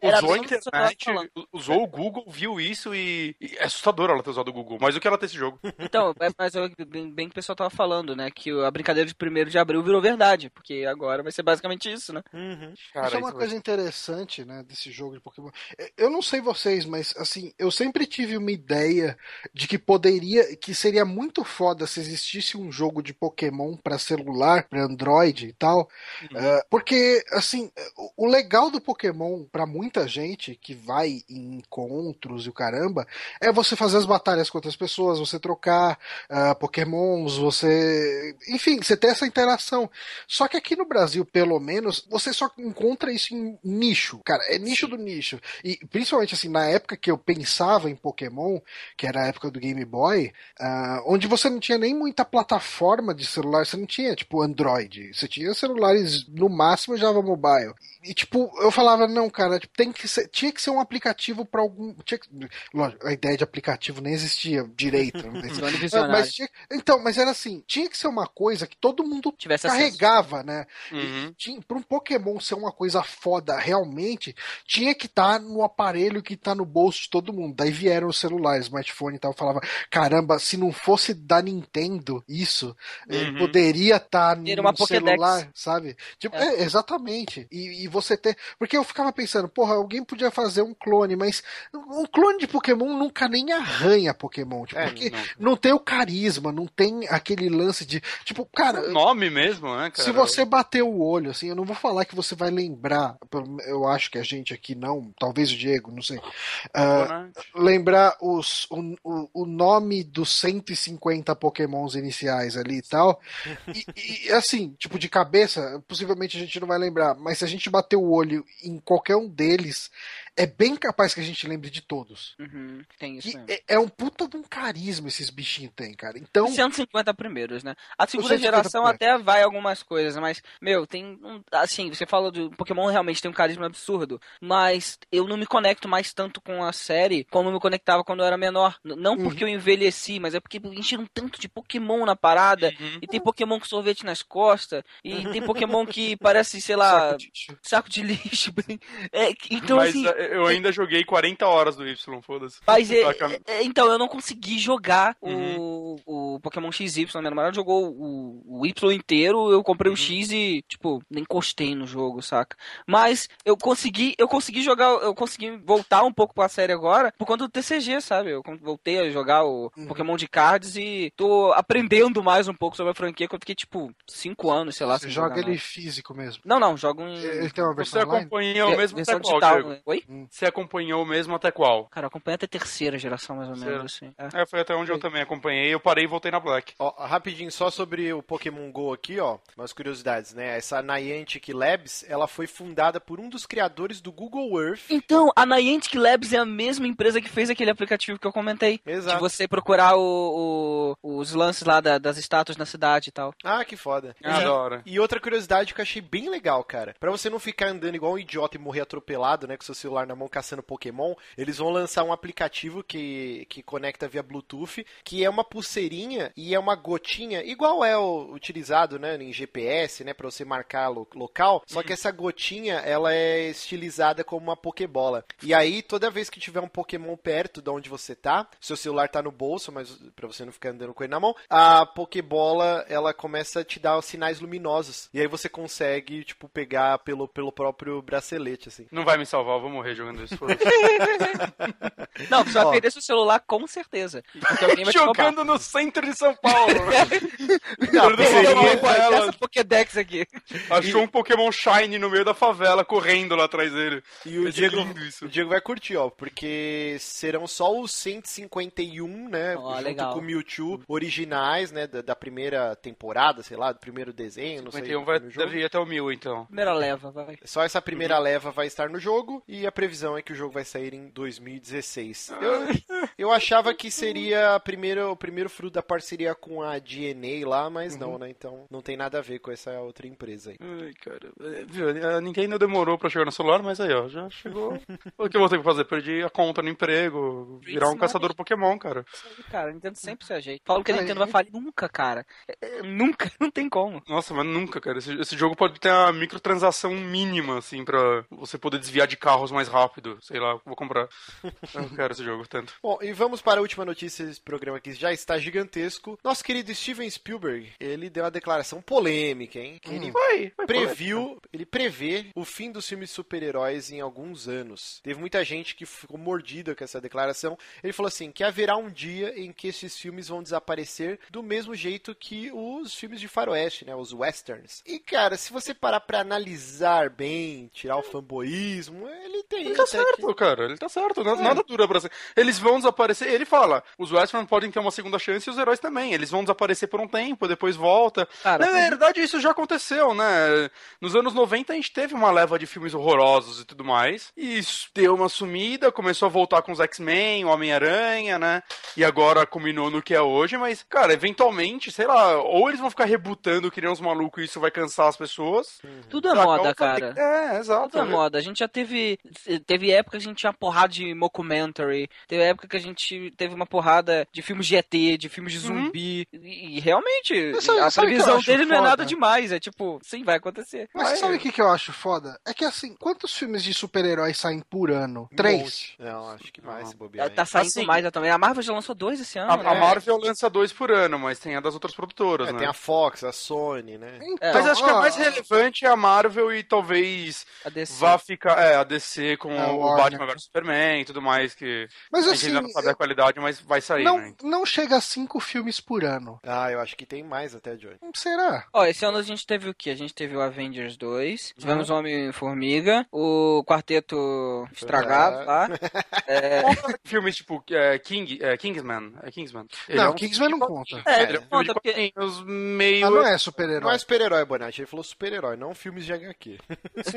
era usou a internet, usou o Google, viu isso e, e é assustador ela ter usado o Google. Mas o que ela ter esse jogo? Então, é- mas eu- bem, bem pessoal tava falando, né? Que a brincadeira de 1 de abril virou verdade. Porque agora vai ser basicamente isso, né? Uhum. Cara, Isso é uma isso vai- coisa interessante, né, desse jogo de Pokémon. É, Eu não sei vocês, mas assim, eu sempre tive uma ideia de que poderia, que seria muito foda se existisse um jogo de Pokémon pra celular, pra Android e tal, É, porque assim, o- legal do Pokémon pra muita gente que vai em encontros e o caramba, é você fazer as batalhas com outras pessoas, você trocar ah, Você, enfim, você ter essa interação. Só que aqui no Brasil, pelo menos, você só encontra isso em nicho. Cara, é nicho do nicho. E principalmente assim, na época que eu pensava em Pokémon, que era a época do Game Boy, ah, onde você não tinha nem muita plataforma de celular, você não tinha, tipo, Android. Você tinha celulares, no máximo, Java Mobile. E, tipo, eu falava, não, cara, tipo, tem que ser, tinha que ser um aplicativo pra algum. Tinha que, lógico, a ideia de aplicativo nem existia direito. Mas, (laughs) Visionário. mas tinha- então, mas era assim, tinha que ser uma coisa que todo mundo Tivesse acesso. carregava, né? Uhum. Para um Pokémon ser uma coisa foda realmente, tinha que estar no aparelho que tá no bolso de todo mundo. Daí vieram os celulares, smartphone e tal, falava, caramba, se não fosse da Nintendo isso, eh, Uhum. poderia estar Ter no uma Pokédex. celular, sabe? Tipo, É. é, exatamente. E, e você ter, porque eu ficava pensando, porra, alguém podia fazer um clone, mas um clone de Pokémon nunca nem arranha Pokémon, tipo, É, porque não. não tem o carisma, não tem aquele lance de, tipo, cara, O nome mesmo, né, cara? se você bater o olho, assim, eu não vou falar que você vai lembrar, eu acho que a gente aqui não, talvez o Diego, não sei, Né? lembrar os, o, o, o nome dos 150 pokémons iniciais ali e tal, e, e, assim, tipo, de cabeça, possivelmente a gente não vai lembrar, mas se a gente bater o olho em qualquer um deles, é bem capaz que a gente lembre de todos. Uhum, tem isso é, é um puta de um carisma esses bichinhos têm, cara. Então, Os 150 primeiros, né? A segunda 150 geração primeiros. até vai algumas coisas, mas, meu, tem. um- assim, você fala do Pokémon realmente tem um carisma absurdo, mas eu não me conecto mais tanto com a série como eu me conectava quando eu era menor. Não Uhum. porque eu envelheci, mas é porque encheram tanto de Pokémon na parada, Uhum. e tem Pokémon com sorvete nas costas, e tem Pokémon que parece, sei lá, saco (laughs) de- saco de lixo. (laughs) É, então, Mas assim. eh, eu ainda joguei 40 horas do Y, foda-se. Mas é, Saca? é- então, eu não consegui jogar Uhum. o, o Pokémon XY. Minha namorada jogou o, o Y inteiro, eu comprei Uhum. o X e, tipo, nem encostei no jogo, saca? Mas eu consegui, eu consegui jogar, eu consegui voltar um pouco pra série agora por conta do TCG, sabe? Eu voltei a jogar o Uhum. Pokémon de cards e tô aprendendo mais um pouco sobre a franquia, que eu fiquei, tipo, 5 anos, sei lá. Você sem joga jogar ele nada. físico mesmo. Não, não, jogo em. Ele tem uma Você versão online? acompanhou mesmo versão digital. Né? Oi? Você acompanhou mesmo até qual? Cara, eu acompanho até a terceira geração, mais ou menos, assim. É. É, foi até onde eu também acompanhei. Eu parei e voltei na Black. Ó, rapidinho, só sobre o Pokémon GO aqui, ó, umas curiosidades, né? Essa Niantic Labs, ela foi fundada por um dos criadores do Google Earth. Então, a Niantic Labs é a mesma empresa que fez aquele aplicativo que eu comentei. Exato. De você procurar o, o- os lances lá da- das estátuas na cidade e tal. Ah, que foda. Ah, E- da hora. E outra curiosidade que eu achei bem legal, cara. Pra você não ficar andando igual um idiota e morrer atropelado, né, com seu celular celular na mão caçando Pokémon, eles vão lançar um aplicativo que, que conecta via Bluetooth, que é uma pulseirinha e é uma gotinha, igual é o utilizado, né, em GPS, né, para você marcar lo, local, só que essa gotinha, ela é estilizada como uma Pokébola. E aí, toda vez que tiver um Pokémon perto de onde você tá, seu celular tá no bolso, mas para você não ficar andando com ele na mão, a Pokébola, ela começa a te dar os sinais luminosos. E aí você consegue, tipo, pegar pelo, pelo próprio bracelete, assim. Não vai me salvar, eu vou morrer jogando isso. (laughs) Não, você vai perder seu celular com certeza. Jogando no centro de São Paulo. (laughs) Não, a mão pra ela. Essa Pokédex aqui. Achou um Pokémon Shine no meio da favela, correndo lá atrás dele. E o Diego, o Diego vai curtir, ó, porque serão só os 151, né, Ó, junto legal. com o Mewtwo originais, né, da, da primeira temporada, sei lá, do primeiro desenho, não sei. 51 vai, deve ir até o 1000, então. Primeira leva, vai. Só essa primeira Uhum. leva vai estar no jogo e a previsão é que o jogo vai sair em 2016. Eu, eu achava que seria a primeira, o primeiro fruto da parceria com a DNA lá, mas Uhum. não, né? Então não tem nada a ver com essa outra empresa aí. Ai, cara. É, Viu, a Nintendo demorou pra chegar no celular, mas aí, ó, já chegou. o que eu vou ter que fazer? Perdi a conta no emprego, virar um Isso caçador Pokémon, cara. Cara, a Nintendo sempre se ajeita. Falo que a. Nintendo vai falir nunca, cara. É, é, nunca, (laughs) não tem como. Nossa, mas nunca, cara. Esse, esse jogo pode ter uma microtransação mínima, assim, pra você poder desviar de carros mais rápido. Sei lá, vou comprar. Eu quero esse jogo tanto. Bom, e vamos para a última notícia desse programa que já está gigantesco. Nosso querido Steven Spielberg, ele deu uma declaração polêmica, hein? Que ele Vai, vai previu, ele prevê o fim dos filmes super-heróis em alguns anos. Teve muita gente que ficou mordida com essa declaração. Ele falou assim, que haverá um dia em que esses filmes vão desaparecer do mesmo jeito que os filmes de faroeste, né, os westerns. E cara, se você parar pra analisar bem, tirar o fanboísmo, ele tem Ele tá que- certo, cara. Ele tá certo. É. Nada, nada dura pra ser. Eles vão desaparecer. Ele fala: os Western podem ter uma segunda chance e os heróis também. Eles vão desaparecer por um tempo, depois volta. Cara, Na verdade, isso já aconteceu, né? Nos anos 90 a gente teve uma leva de filmes horrorosos e tudo mais. E isso deu uma sumida, começou a voltar com os X-Men, o Homem-Aranha, né? E agora culminou no que é hoje, mas, cara, eventualmente, sei lá, ou eles vão ficar rebutando que nem uns malucos e isso vai cansar as pessoas. tudo é moda, cara. É, exato. Tudo é moda. A gente já teve. Teve época que a gente tinha porrada de mockumentary. Teve época que a gente teve uma porrada de filmes de ET, de filmes de Uhum. zumbi. E, e realmente, Mas sabe- a previsão dele não é nada demais. É tipo, sim, vai acontecer. Mas Vai. sabe o que, que eu acho foda? É que assim, quantos filmes de super-heróis saem por ano? Um Três? monte. Não, acho que mais se bobear. Tá, saindo Assim, mais também. A Marvel já lançou dois esse ano. A, né? a Marvel lança dois por ano, mas tem a das outras produtoras, É, né? tem a Fox, a Sony, né? Então, Mas acho que a ó, mais relevante é a Marvel e talvez A DC. vá ficar. É, a DC com É, o Warner. Batman vs Superman e tudo mais, que Mas a gente assim, ainda não sabe a qualidade, mas vai sair, não, né? não chega a cinco filmes por ano. Ah, eu acho que tem mais até, Johnny. Será? Ó, esse ano a gente teve o quê? A gente teve o Avengers 2, Uhum. tivemos o Homem-Formiga, o Quarteto Estragado É. lá. (laughs) É, Filmes tipo é, King, é, Kingsman. É Kingsman. Ele não, é um Kingsman não filme- conta. É, Ele é um conta de porque- meio. Ah, não é Não super-herói. é super-herói, Bonatti. Ele falou super-herói, não filmes de HQ. (laughs)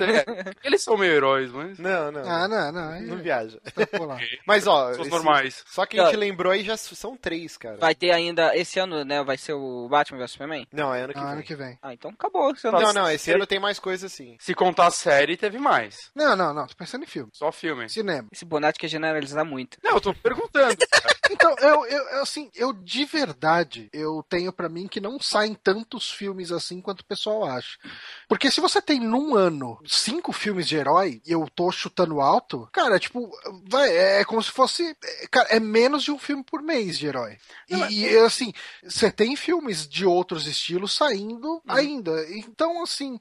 É, Eles são meio heróis, mas. Não, não. Ah, não, não. aí Não viaja. (laughs) Mas, ó. Esse- normais. Só que a gente lembrou aí já são três, cara. vai ter ainda, esse ano, né, vai ser o Batman vs Superman? Não, é ano que Ah, vem. ano que vem. Ah, então acabou. Esse ano Não, não, esse ano tem mais coisa assim. Se contar a série, teve mais. Não, não, não. Tô pensando em filme. Só filme. Cinema. Esse Bonatti quer generalizar muito. Não, eu tô perguntando. (laughs) Então, eu, eu, assim, eu de verdade, eu tenho pra mim que não saem tantos filmes assim quanto o pessoal acha. Porque se você tem num ano cinco filmes de herói e eu tô chutando alto, cara, tipo, vai, é como se fosse. é, Cara, é menos de um filme por mês de herói. E, e, assim, você tem filmes de outros estilos saindo ainda. Então, assim,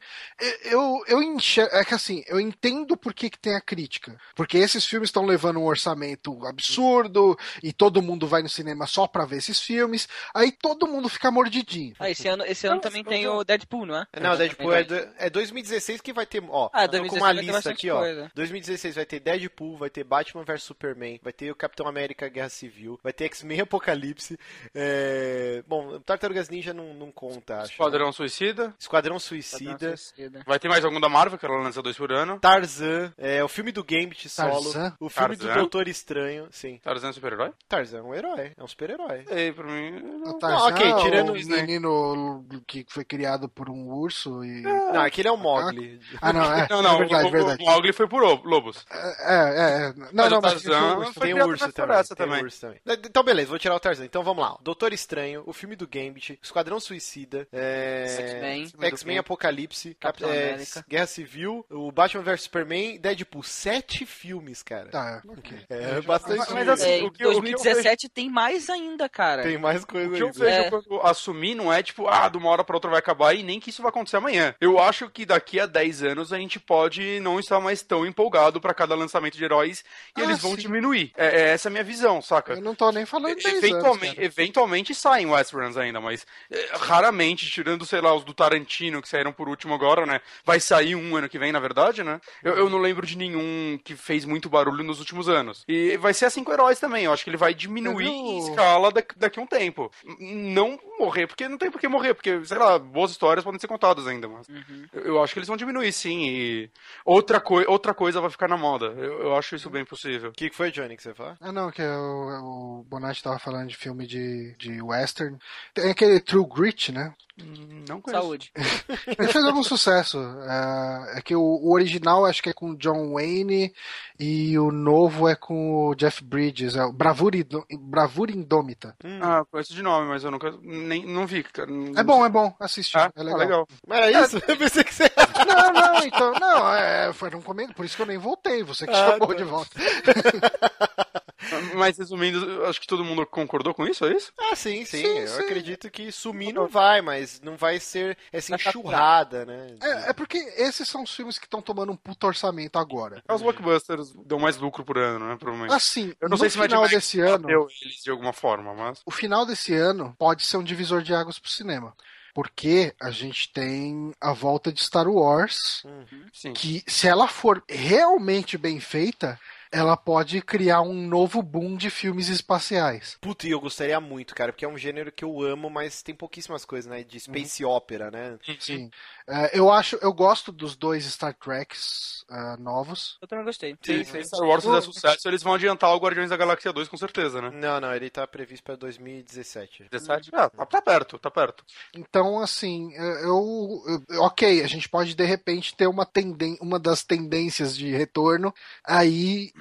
eu, eu enxergo. É que assim, eu entendo por que, que tem a crítica. Porque esses filmes estão levando um orçamento absurdo e todo mundo vai no cinema só pra ver esses filmes. Aí todo mundo fica mordidinho. Ah, esse ano, esse ano Não, também não tem o Deadpool, não é? Não, Deadpool é, do- é 2016 que vai ter. Ó, Ah, tô 2016 com uma lista aqui, ó. coisa. 2016 vai ter Deadpool, vai ter Batman vs Superman, vai ter o Capitão América Guerra Civil, vai ter X-Men (laughs) Apocalipse. É... Bom, Tartarugas Ninja não, não conta, acho. Esquadrão Esquadrão Suicida. Esquadrão Suicida, Suicida. Vai ter mais algum da Marvel, que ela lança dois por ano. Tarzan, é, o filme do Gambit solo, Tarzan? o filme do Tarzan? Doutor Estranho, sim. Tarzan é super-herói? Tarzan é um herói, é um super-herói. Ei, pra mim... O não- Tarzan ok, é tirando o Disney. menino que foi criado por um urso e... Não, aquele é o Mogli. Ah, não, é, Não, não, é verdade, o, verdade. o Mowgli foi por lobos. É, é, é. Não, Mas não, o mas Tarzan urso. foi Tem o urso também, tem também. o urso também. Então, beleza, vou tirar o Tarzan. Então vamos lá. Doutor Estranho, o filme do Gambit, Esquadrão Suicida, é... X-Men. X-Men Apocalipse, Cap- Capitão é, América. Guerra Civil, o Batman vs Superman, Deadpool. Sete filmes, cara. Tá, ok. É bastante Mas- mas assim, É, o em que eu- o que 2017 tem mais ainda, cara. Tem mais coisa O que eu ainda. vejo É. quando assumir não é tipo, ah, de uma hora pra outra vai acabar e nem que isso vai acontecer amanhã. Eu acho que daqui a 10 anos a gente pode não estar mais tão empolgado pra cada lançamento de heróis e Ah, eles vão sim. diminuir. É, é essa a minha visão, saca? Eu não tô nem falando de 10 Eventualmente, anos, eventualmente saem Westruns ainda, mas é, raramente, tirando, sei lá, os do Tarantino que saíram por último agora, né? Vai sair um ano que vem, na verdade, né? Eu, eu não lembro de nenhum que fez muito barulho nos últimos anos. E vai ser assim com heróis também. Eu acho que ele vai diminuir Eu em escala daqui, daqui a um tempo. Não morrer, porque não tem por que morrer, porque, sei lá, boas histórias podem ser contadas ainda, mas. Uhum. Eu, eu acho que eles vão diminuir, sim. E outra, coi outra coisa vai ficar na moda. Eu, eu acho isso bem possível. O que que foi, Johnny, que você fala? Ah, não, que o, o Bonatti tava falando de filme de, de western. Tem aquele True Grit, né? Hum, Não conheço. Saúde. (laughs) Ele fez algum sucesso. É, é que o, o original acho que é com o John Wayne e o novo é com o Jeff Bridges. É o Bravura, Bravura Indômita. Ah, conheço de nome, mas eu nunca. Nem, não vi, cara. Não- É bom, é bom. Assiste. Ah, é ah, legal. legal. Mas era isso? Eu pensei que você... (laughs) Não, não, então. Não, é, foi um comentário. Por isso que eu nem voltei. Você que Ah, chamou tá. de volta. (laughs) Mas resumindo, acho que todo mundo concordou com isso, é isso? Ah, sim, sim. Sim, eu sim. acredito que sumir não vai, mas não vai ser essa Vai capturar. enxurrada, né? É, é porque esses são os filmes que estão tomando um puto orçamento agora. É, Os blockbusters dão mais lucro por ano, né? Provavelmente. Assim, Eu não no sei se Mad final desse ano, eles de alguma forma, mas. o final desse ano pode ser um divisor de águas pro cinema. Porque a gente tem a volta de Star Wars, Uhum. Sim. que se ela for realmente bem feita, ela pode criar um novo boom de filmes espaciais. Puta, e eu gostaria muito, cara, porque é um gênero que eu amo, mas tem pouquíssimas coisas, né? De space opera, né? Sim. É, eu acho, eu gosto dos dois Star Treks ah, novos. Eu também gostei. Se se Star Wars fizer sucesso, eles vão adiantar o Guardiões da Galáxia 2, com certeza, né? Não, não, ele tá previsto pra 2017. 17? Ah, tá perto, tá perto. Então, assim, eu, eu- ok, a gente pode de repente ter uma tenden uma das tendências de retorno aí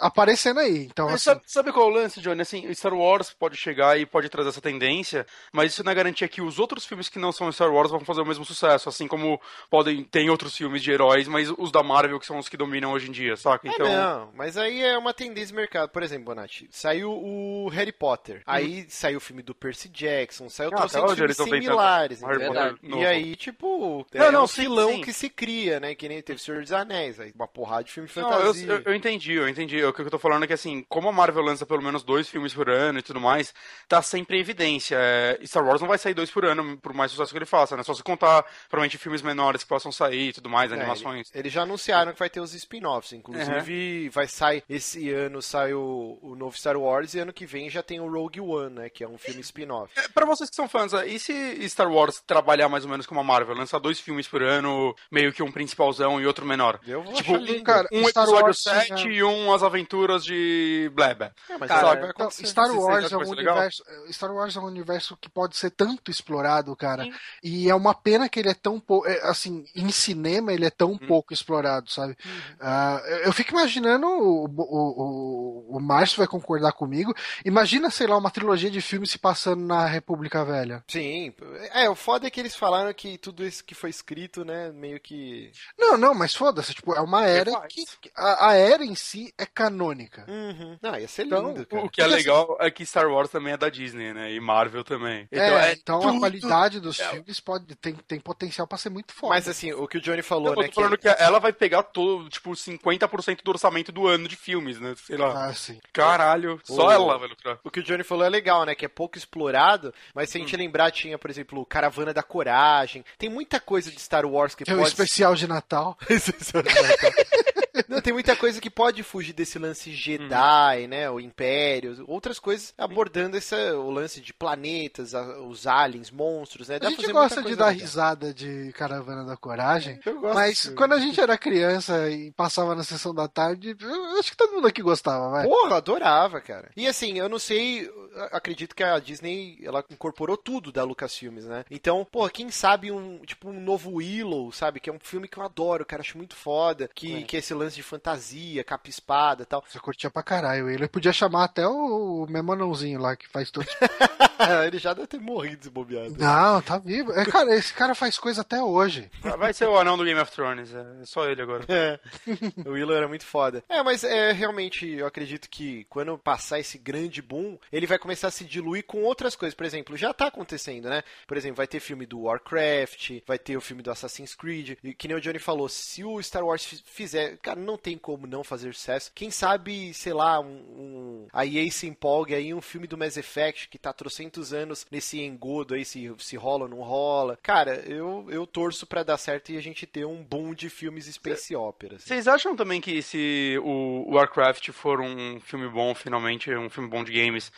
aparecendo aí. Então, assim, sabe, sabe qual é o lance, Johnny? Assim, Star Wars pode chegar e pode trazer essa tendência, mas isso não é garantia que os outros filmes que não são Star Wars vão fazer o mesmo sucesso, assim como podem tem outros filmes de heróis, mas os da Marvel que são os que dominam hoje em dia, saca? Então, É, não, mas aí é uma tendência de mercado. Por exemplo, Bonatti, saiu o Harry Potter, aí saiu o filme do Percy Jackson, saiu Ah, outros hoje filmes tentando. similares, entendeu? E novo. aí, tipo, é Não, não, um sim, filão sim. que se cria, né? Que nem teve Senhor dos Anéis, aí uma porrada de filme de Não, eu, fantasia. eu- eu entendi, eu entendi. O que eu tô falando é que, assim, como a Marvel lança pelo menos dois filmes por ano e tudo mais, tá sempre em evidência. É, Star Wars não vai sair dois por ano, por mais sucesso que ele faça, né? Só se contar, provavelmente, filmes menores que possam sair e tudo mais, É, animações. ele- Eles já anunciaram que vai ter os spin-offs. Inclusive, vai sair. Esse ano sai o, o novo Star Wars e ano que vem já tem o Rogue One, né? Que é um filme spin-off. É, Pra vocês que são fãs, é, e se Star Wars trabalhar mais ou menos como a Marvel, lançar dois filmes por ano, meio que um principalzão e outro menor? Eu vou Tipo, achar lindo. cara, Um Star episódio Wars 7 tinha- e um As Aventuras de Bleba. É, mas Cara, isso vai então. Star Wars é um legal? universo. Star Wars é um universo que pode ser tanto explorado, cara. Sim. E é uma pena que ele é tão pouco. Assim, em cinema ele é tão Hum. pouco explorado, sabe? Uhum. Ah, eu- eu fico imaginando, o, o, o, o Márcio vai concordar comigo. Imagina, sei lá, uma trilogia de filmes se passando na República Velha. Sim. É, o foda é que eles falaram que tudo isso que foi escrito, né? Meio que. Não, não, mas foda-se, tipo, é uma era faz. que. A, a era em si é canônica. Uhum. Não, ia ser Então, lindo, cara. O que é Porque, legal é que Star Wars também é da Disney, né? E Marvel também. é, então a tudo- qualidade dos É. filmes pode, tem, tem potencial pra ser muito forte. Mas assim, o que o Johnny falou, Eu né? tô falando que ela vai pegar todo, tipo, 50% do orçamento do ano de filmes, né? Sei lá. Ah, sim. Caralho, só O- ela vai lucrar. O que o Johnny falou é legal, né? Que é pouco explorado, mas se a Hum. gente lembrar, tinha, por exemplo, Caravana da Coragem. Tem muita coisa de Star Wars que Tem um pode. especial de Natal. (laughs) Não, tem muita coisa que pode fugir desse lance Jedi, né? O Império, outras coisas abordando esse, o lance de planetas, a- os aliens, monstros, né? Dá A gente gosta de dar legal. risada de Caravana da Coragem, Eu gosto mas filme. quando a gente era criança e passava na sessão da tarde, eu acho que todo mundo aqui gostava, vai. Porra, adorava, cara. E assim, eu não sei, acredito que a Disney, ela incorporou tudo da Lucasfilmes, né? Então, porra, quem sabe um, tipo, um novo Willow, sabe? Que é um filme que eu adoro, cara, acho muito foda. Que, É. que é esse lance de fantasia, capa e espada e tal. Você curtia pra caralho. Ele podia chamar até o meu anãozinho lá que faz tudo. (laughs) (laughs) Ele já deve ter morrido desbobeado. Não, tá vivo. É, cara, esse cara faz coisa até hoje. Vai ser o anão do Game of Thrones, é só ele agora. É. (laughs) O Willow era muito foda. É, mas é realmente, eu acredito que quando passar esse grande boom, ele vai começar a se diluir com outras coisas. Por exemplo, já tá acontecendo, né? Por exemplo, vai ter filme do Warcraft, vai ter o filme do Assassin's Creed. E que nem o Johnny falou, se o Star Wars fi- fizer, cara, não tem como não fazer sucesso. Quem sabe, sei lá, um, um- a EA se empolgue aí um filme do Mass Effect que tá trocentos anos nesse engodo aí, se, se rola ou não rola. Cara, eu, eu torço pra dar certo e a gente ter um boom de filmes space opera. assim. Vocês acham também que se o Warcraft for um filme bom, finalmente, um filme bom de games,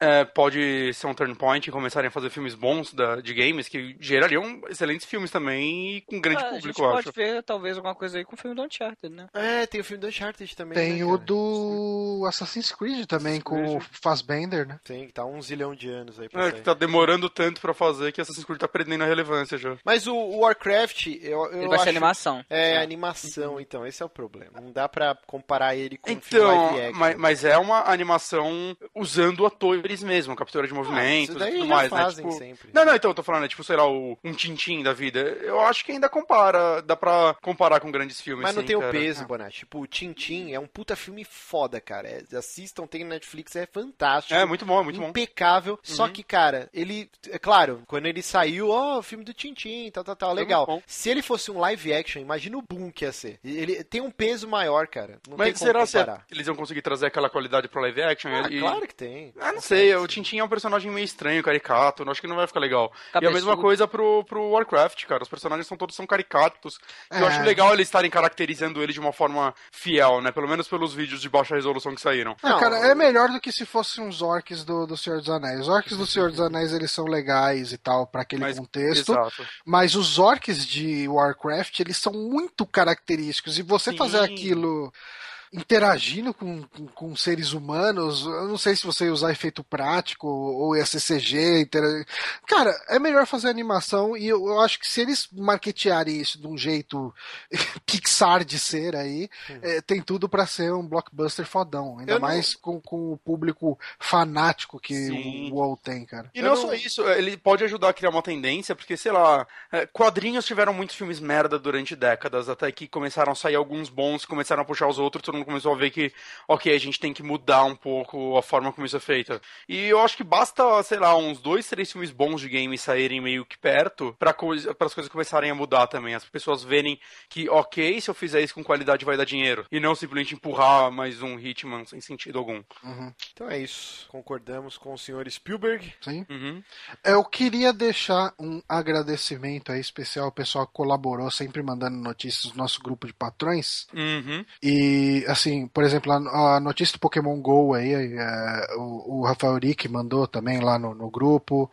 é, pode ser um turn point e começarem a fazer filmes bons da- de games que gerariam excelentes filmes também e com grande Ah, a gente público, pode acho. ver talvez alguma coisa aí com o filme do Uncharted, né? É, tem o filme do Uncharted também. Tem né, o cara? do Assassin's Creed também, Assassin's com o Creed. Fassbender, né? Tem, tá um zilhão de anos aí pra É, sair. que tá demorando tanto pra fazer que Assassin's Creed tá perdendo a relevância já. Mas o, o Warcraft, eu, eu Ele vai acho... ser animação. É, animação, então, esse é o problema. Não dá pra comparar ele com um filme live Então, action. mas, mas é uma animação usando atores mesmo, captura de Ah, movimentos daí e tudo mais, né? fazem Tipo, sempre. Não, não, então eu tô falando, é tipo, sei lá, o, um Tintin da vida. Eu acho que ainda compara, dá pra comparar com grandes filmes. Mas não sim, tem o cara. peso, Bonatti. Tipo, o Tintin é um puta filme foda, cara. É, assistam, tem no Netflix, é fantástico. É, muito bom, é muito bom. impecável. Só Uhum. que, cara, ele. É claro, quando ele saiu, ó, o filme do Tintin, tal, tal, tal, legal. É bom. Se ele fosse um live action, imagina o boom que ia ser. Ele tem um peso maior, cara. Não Mas será se comparar. eles vão conseguir trazer aquela qualidade pro live action? Ah, E- claro que tem. Ah, não sei, o Tintin é um personagem meio estranho, caricato, eu acho que não vai ficar legal. E a Cabeçudo. mesma coisa pro, pro Warcraft, cara, os personagens são todos são caricatos. E Eu É. acho legal eles estarem caracterizando ele de uma forma fiel, né, pelo menos pelos vídeos de baixa resolução que saíram. Não, Não, cara, é melhor do que se fossem uns orcs do, do Senhor dos Anéis. Os orcs do Senhor dos Anéis, eles são legais e tal, pra aquele Mas- contexto. Exato. Mas os orcs de Warcraft, eles são muito característicos. E você Sim. fazer aquilo interagindo com, com, com seres humanos, eu não sei se você ia usar efeito prático ou ia ser CG. intera- Cara, é melhor fazer animação e eu, eu acho que se eles marketearem isso de um jeito (laughs) Pixar de ser aí, é, tem tudo pra ser um blockbuster fodão. Ainda Eu não- mais com, com o público fanático que Sim. o WoW tem, cara. E não, não- só isso, ele pode ajudar a criar uma tendência, porque, sei lá, é, quadrinhos tiveram muitos filmes merda durante décadas, até que começaram a sair alguns bons, começaram a puxar os outros, mundo começou a ver que, ok, a gente tem que mudar um pouco a forma como isso é feito. E eu acho que basta, sei lá, uns dois, três filmes bons de game saírem meio que perto, para as coisas começarem a mudar também. As pessoas verem que, ok, se eu fizer isso com qualidade vai dar dinheiro. E não simplesmente empurrar mais um Hitman sem sentido algum. Então é isso. Concordamos com o senhor Spielberg. Sim. Uhum. Eu queria deixar um agradecimento aí especial ao pessoal que colaborou, sempre mandando notícias no nosso grupo de patrões. Uhum. E, assim, por exemplo, a, notícia do Pokémon GO aí, é, o, o Rafael Rick mandou também lá no, no grupo.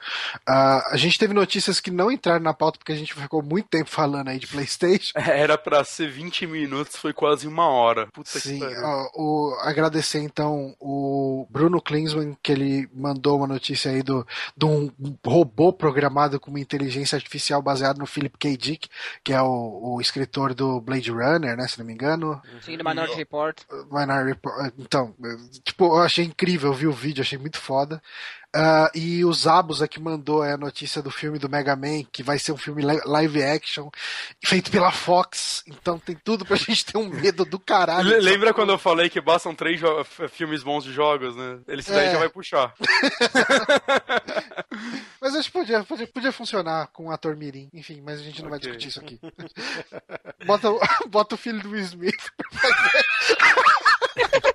Ah, a gente teve notícias que não entraram na pauta porque a gente ficou muito tempo falando aí de PlayStation. (laughs) Era pra ser 20 minutos, foi quase uma hora. Puta Sim, que ó, o, agradecer então o Bruno Klinsmann, que ele mandou uma notícia aí do, de um robô programado com uma inteligência artificial baseado no Philip K. Dick, que é o, o escritor do Blade Runner, né, se não me engano. Sim, do Minority Report. Minority Report. Então, tipo, eu achei incrível, eu vi o vídeo, achei muito foda. Ah, e o Zabos aqui mandou é, a notícia do filme do Mega Man, que vai ser um filme li- live action, feito pela Fox. Então tem tudo pra (laughs) gente ter um medo do caralho. Le- Lembra quando eu falei que bastam três filmes bons de jogos, né? Ele se daí É. já vai puxar. (laughs) (laughs) Mas acho que podia, podia, podia funcionar com o ator Mirim. Enfim, mas a gente não vai Ok. discutir isso aqui. (laughs) bota, o- (laughs) bota o filho do Will Smith.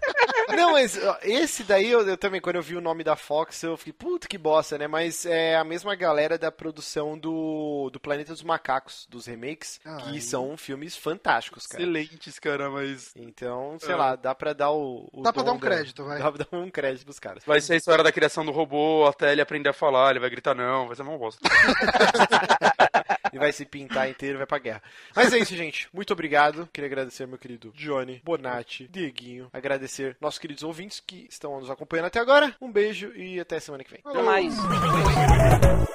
Não, Não, mas esse daí eu, eu também, quando eu vi o nome da Fox, eu fiquei, puta que bosta, né? Mas é a mesma galera da produção do, do Planeta dos Macacos, dos remakes, Ah, que são filmes fantásticos, cara. Excelentes, cara, mas. Então, sei Ah. lá, dá pra dar o. o Dá pra dar um da- crédito, vai. Dá pra dar um crédito pros caras. Vai ser a história da criação do robô até ele aprender a falar, ele vai gritar não, vai ser uma bosta. (laughs) E vai se pintar inteiro e vai pra guerra. Mas é isso, gente. Muito obrigado. Queria agradecer meu querido Johnny, Bonatti, Dieguinho. Agradecer nossos queridos ouvintes que estão nos acompanhando até agora. Um beijo e até semana que vem. Até mais. Falou.